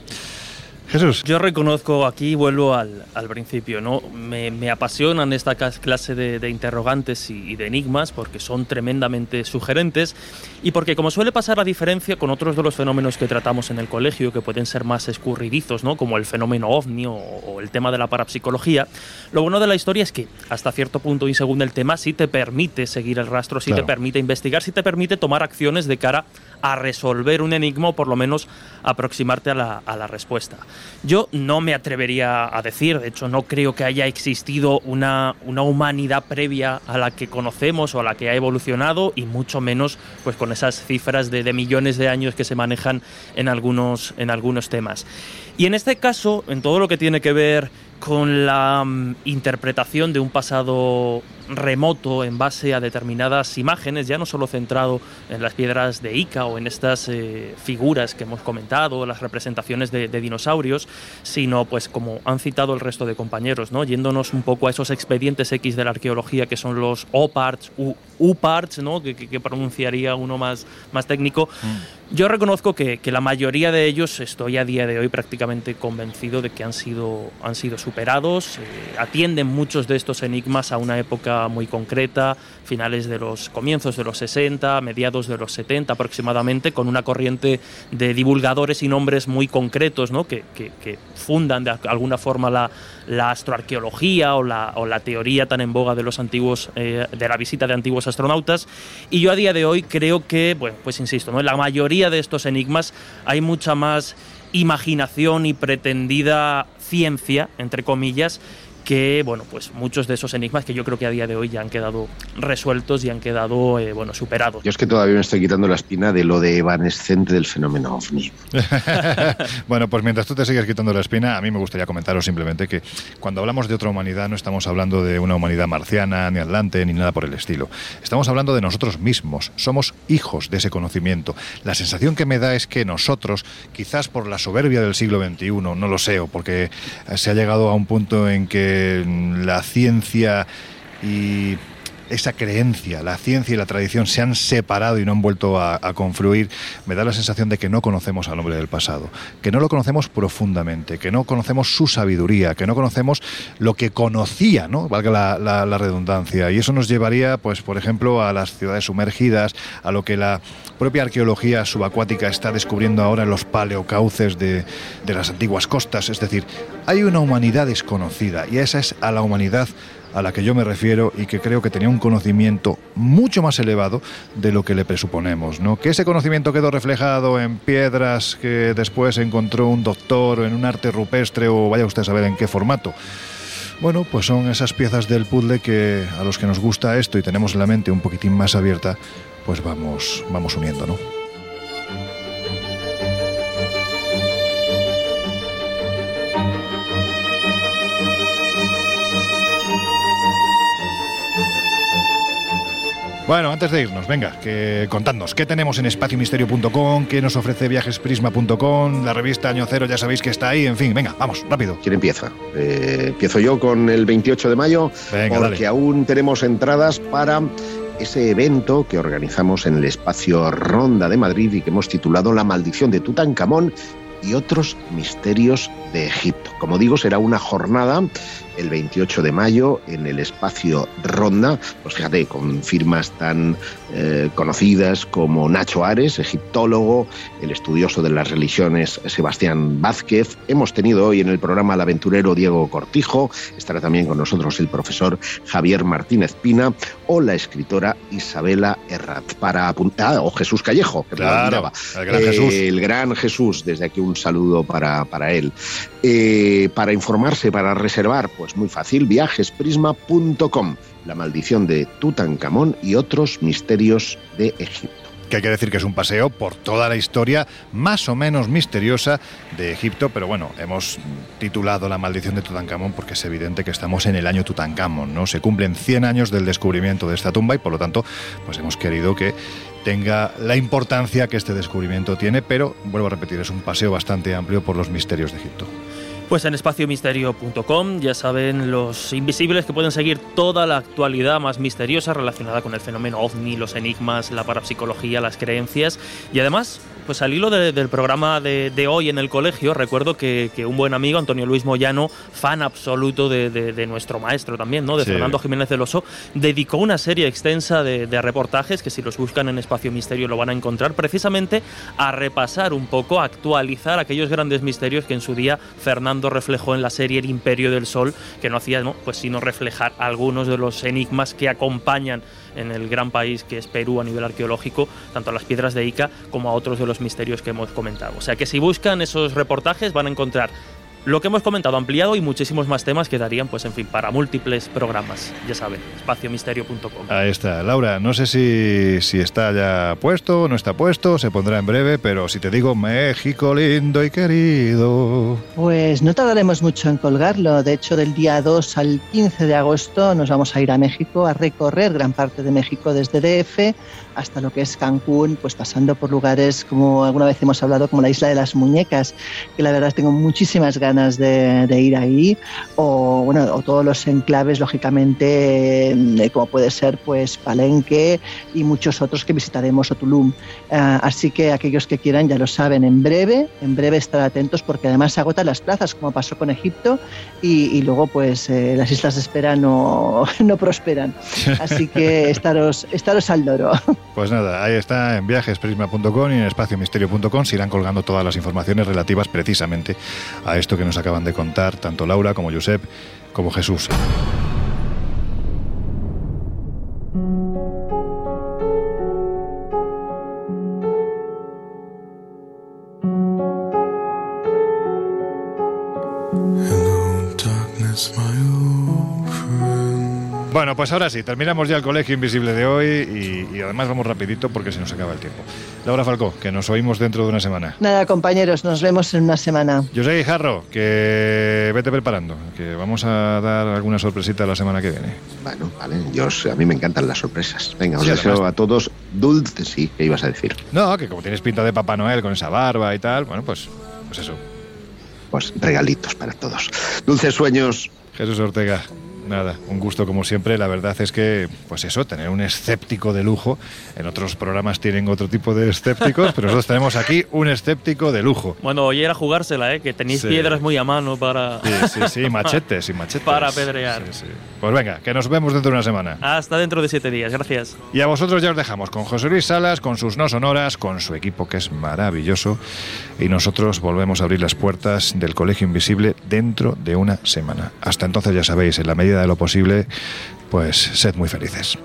Speaker 1: Jesús.
Speaker 4: Yo reconozco aquí, vuelvo al, al principio, ¿no? Me, me apasionan esta clase de, de interrogantes y, y de enigmas porque son tremendamente sugerentes y porque, como suele pasar a diferencia con otros de los fenómenos que tratamos en el colegio, que pueden ser más escurridizos, ¿no? Como el fenómeno ovni o, o el tema de la parapsicología, lo bueno de la historia es que, hasta cierto punto y según el tema, sí te permite seguir el rastro, sí
Speaker 1: Claro.
Speaker 4: te permite investigar, sí te permite tomar acciones de cara a resolver un enigma o por lo menos aproximarte a la, a la respuesta. Yo no me atrevería a decir, de hecho no creo que haya existido una, una humanidad previa a la que conocemos o a la que ha evolucionado y mucho menos pues con esas cifras de, millones de años que se manejan en algunos, en algunos temas. Y en este caso, en todo lo que tiene que ver con la mm, interpretación de un pasado remoto en base a determinadas imágenes, ya no solo centrado en las piedras de Ica o en estas eh, figuras que hemos comentado, las representaciones de, de dinosaurios, sino pues como han citado el resto de compañeros, ¿no? yéndonos un poco a esos expedientes X de la arqueología que son los O-parts, U- U-parts, ¿no? que, que- pronunciaría uno más, más técnico. Yo reconozco que, que la mayoría de ellos estoy a día de hoy prácticamente convencido de que han sido, han sido superados. eh, atienden muchos de estos enigmas a una época muy concreta, finales de los comienzos de los 60, mediados de los 70 aproximadamente, con una corriente de divulgadores y nombres muy concretos ¿no? que, que- fundan de alguna forma la, la astroarqueología o la, o la teoría tan en boga de los antiguos eh, de la visita de antiguos astronautas y yo a día de hoy creo que bueno pues insisto no en la mayoría de estos enigmas hay mucha más imaginación y pretendida ciencia entre comillas que bueno pues muchos de esos enigmas que yo creo que a día de hoy ya han quedado resueltos y han quedado eh, bueno superados
Speaker 3: Yo es que todavía me estoy quitando la espina de lo de evanescente del fenómeno ovni.
Speaker 1: bueno, pues mientras tú te sigues quitando la espina, a mí me gustaría comentaros simplemente que cuando hablamos de otra humanidad no estamos hablando de una humanidad marciana, ni atlante, ni nada por el estilo. Estamos hablando de nosotros mismos. Somos hijos de ese conocimiento. La sensación que me da es que nosotros, quizás por la soberbia del siglo XXI, no lo sé, o porque se ha llegado a un punto en que la ciencia y esa creencia, la ciencia y la tradición se han separado y no han vuelto a, confluir, me da la sensación de que no conocemos al hombre del pasado, que no lo conocemos profundamente, que no conocemos su sabiduría, que no conocemos lo que conocía, ¿no? Valga la, la- la redundancia. Y eso nos llevaría, pues, por ejemplo, a las ciudades sumergidas, a lo que la propia arqueología subacuática está descubriendo ahora en los paleocauces de, de las antiguas costas. Es decir, hay una humanidad desconocida y esa es a la humanidad a la que yo me refiero y que creo que tenía un conocimiento mucho más elevado de lo que le presuponemos, ¿no? Que ese conocimiento quedó reflejado en piedras que después encontró un doctor o en un arte rupestre o vaya usted a saber en qué formato. Bueno, pues son esas piezas del puzzle que a los que nos gusta esto y tenemos la mente un poquitín más abierta, pues vamos, vamos uniendo, ¿no? Bueno, antes de irnos, venga, que contadnos, ¿qué tenemos en espaciomisterio.com? ¿Qué nos ofrece viajesprisma.com? La revista Año Cero, ya sabéis que está ahí, en fin, venga, vamos, rápido.
Speaker 3: ¿Quién empieza? Eh, empiezo yo con el 28 de mayo,
Speaker 1: Venga,
Speaker 3: porque
Speaker 1: dale.
Speaker 3: aún tenemos entradas para ese evento que organizamos en el espacio Ronda de Madrid y que hemos titulado La maldición de Tutankamón y otros misterios de Egipto. Como digo, será una jornada el 28 de mayo en el espacio Ronda, pues fíjate, con firmas tan eh, conocidas como Nacho Ares, egiptólogo, el estudioso de las religiones Sebastián Vázquez. Hemos tenido hoy en el programa al aventurero Diego Cortijo, estará también con nosotros el profesor Javier Martínez Pina o la escritora Isabela Herrat. Para apuntar, ah, o Jesús Callejo, que me lo
Speaker 1: Claro, el gran Jesús.
Speaker 3: El gran Jesús, desde aquí un saludo para, para él. Eh, para informarse, para reservar, pues muy fácil, viajesprisma.com, la maldición de Tutankamón y otros misterios de Egipto.
Speaker 1: Que hay que decir que es un paseo por toda la historia más o menos misteriosa de Egipto, pero bueno, hemos titulado La maldición de Tutankamón porque es evidente que estamos en el año Tutankamón, ¿no? Se cumplen 100 años del descubrimiento de esta tumba y por lo tanto, pues hemos querido que tenga la importancia que este descubrimiento tiene, pero vuelvo a repetir, es un paseo bastante amplio por los misterios de Egipto.
Speaker 4: Pues en espaciomisterio.com ya saben los invisibles que pueden seguir toda la actualidad más misteriosa relacionada con el fenómeno ovni, los enigmas, la parapsicología, las creencias y además pues al hilo de- del programa de, de hoy en el colegio, recuerdo que, que un buen amigo, Antonio Luis Moyano, fan absoluto de, nuestro maestro también, ¿no? de
Speaker 1: Sí.
Speaker 4: Fernando Jiménez del Oso, dedicó una serie extensa de, de reportajes que si los buscan en Espacio Misterio lo van a encontrar, precisamente a repasar un poco, a actualizar aquellos grandes misterios que en su día Fernando reflejó en la serie El Imperio del Sol, que no hacía ¿no? pues sino reflejar algunos de los enigmas que acompañan en el gran país que es Perú a nivel arqueológico, tanto a las piedras de Ica como a otros de los misterios que hemos comentado. O sea que si buscan esos reportajes van a encontrar lo que hemos comentado ampliado y muchísimos más temas que darían, pues en fin, para múltiples programas. Ya saben, espaciomisterio.com.
Speaker 1: Ahí está. Laura, no sé si, si está ya puesto o no está puesto, se pondrá en breve, pero si te digo México lindo y querido.
Speaker 2: Pues no tardaremos mucho en colgarlo. De hecho, del día 2 al 15 de agosto nos vamos a ir a México a recorrer gran parte de México desde DF hasta lo que es Cancún, pues pasando por lugares como alguna vez hemos hablado, como la Isla de las Muñecas, que la verdad tengo muchísimas ganas de, de ir ahí, o bueno, o todos los enclaves, lógicamente, eh, como puede ser pues Palenque y muchos otros que visitaremos o Tulum. Ah, así que aquellos que quieran ya lo saben, en breve, en breve estar atentos porque además se agotan las plazas, como pasó con Egipto, y, y luego pues eh, las islas de espera no, no prosperan. Así que estaros, estaros al loro.
Speaker 1: Pues nada, ahí está en viajesprisma.com y en espaciomisterio.com se irán colgando todas las informaciones relativas precisamente a esto que nos acaban de contar tanto Laura como Josep como Jesús. Bueno, pues ahora sí, terminamos ya el Colegio Invisible de hoy y, y además vamos rapidito porque se nos acaba el tiempo. Laura Falcó, que nos oímos dentro de una semana.
Speaker 2: Nada, compañeros, nos vemos en una semana.
Speaker 1: José Guijarro, que vete preparando, que vamos a dar alguna sorpresita la semana que viene.
Speaker 3: Bueno, vale, yo, a mí me encantan las sorpresas. Venga, os
Speaker 1: Sí,
Speaker 3: deseo
Speaker 1: además-
Speaker 3: a todos dulces, sí, ¿qué ibas a decir?
Speaker 1: No, que como tienes pinta de Papá Noel con esa barba y tal, bueno, pues, pues eso.
Speaker 3: Pues regalitos para todos. Dulces sueños.
Speaker 1: Jesús Ortega, nada, un gusto como siempre. La verdad es que, pues eso, tener un escéptico de lujo. En otros programas tienen otro tipo de escépticos, pero nosotros tenemos aquí un escéptico de lujo.
Speaker 4: Bueno, hoy era jugársela, ¿eh? que tenéis
Speaker 1: Sí.
Speaker 4: piedras muy a mano para,
Speaker 1: Sí, sí, sí, machetes y machetes.
Speaker 4: para apedrear.
Speaker 1: Sí, sí. Pues venga, que nos vemos dentro de una semana.
Speaker 4: Hasta dentro de siete días, gracias.
Speaker 1: Y a vosotros ya os dejamos con José Luis Salas, con sus no sonoras, con su equipo que es maravilloso. Y nosotros volvemos a abrir las puertas del Colegio Invisible dentro de una semana. Hasta entonces, ya sabéis, en la medida
Speaker 18: medida de lo posible, pues sed muy felices.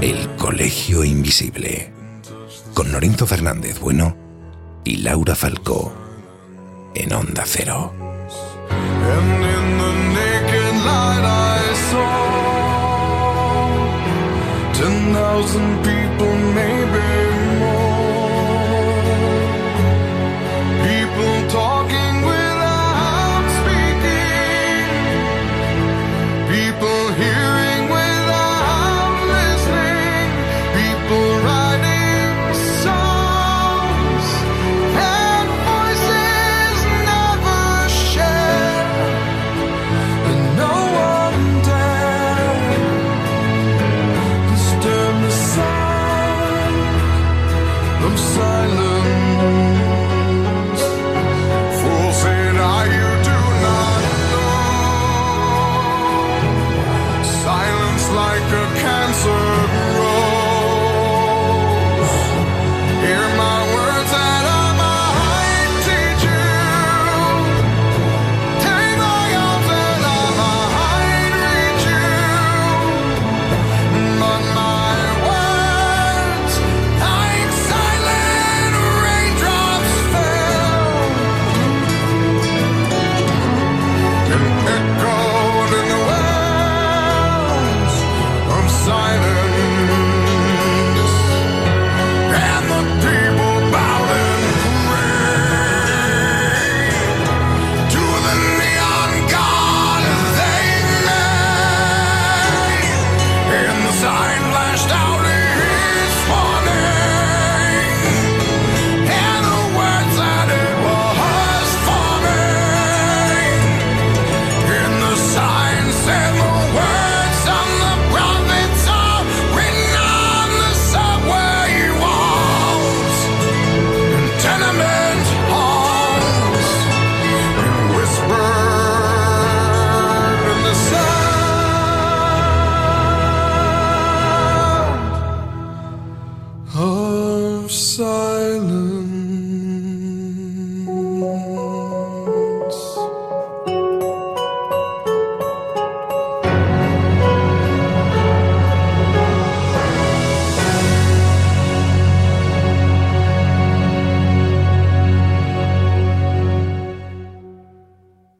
Speaker 5: El Colegio Invisible. Con Lorenzo Fernández Bueno y Laura Falcó. En Onda Cero.
Speaker 19: Thousand people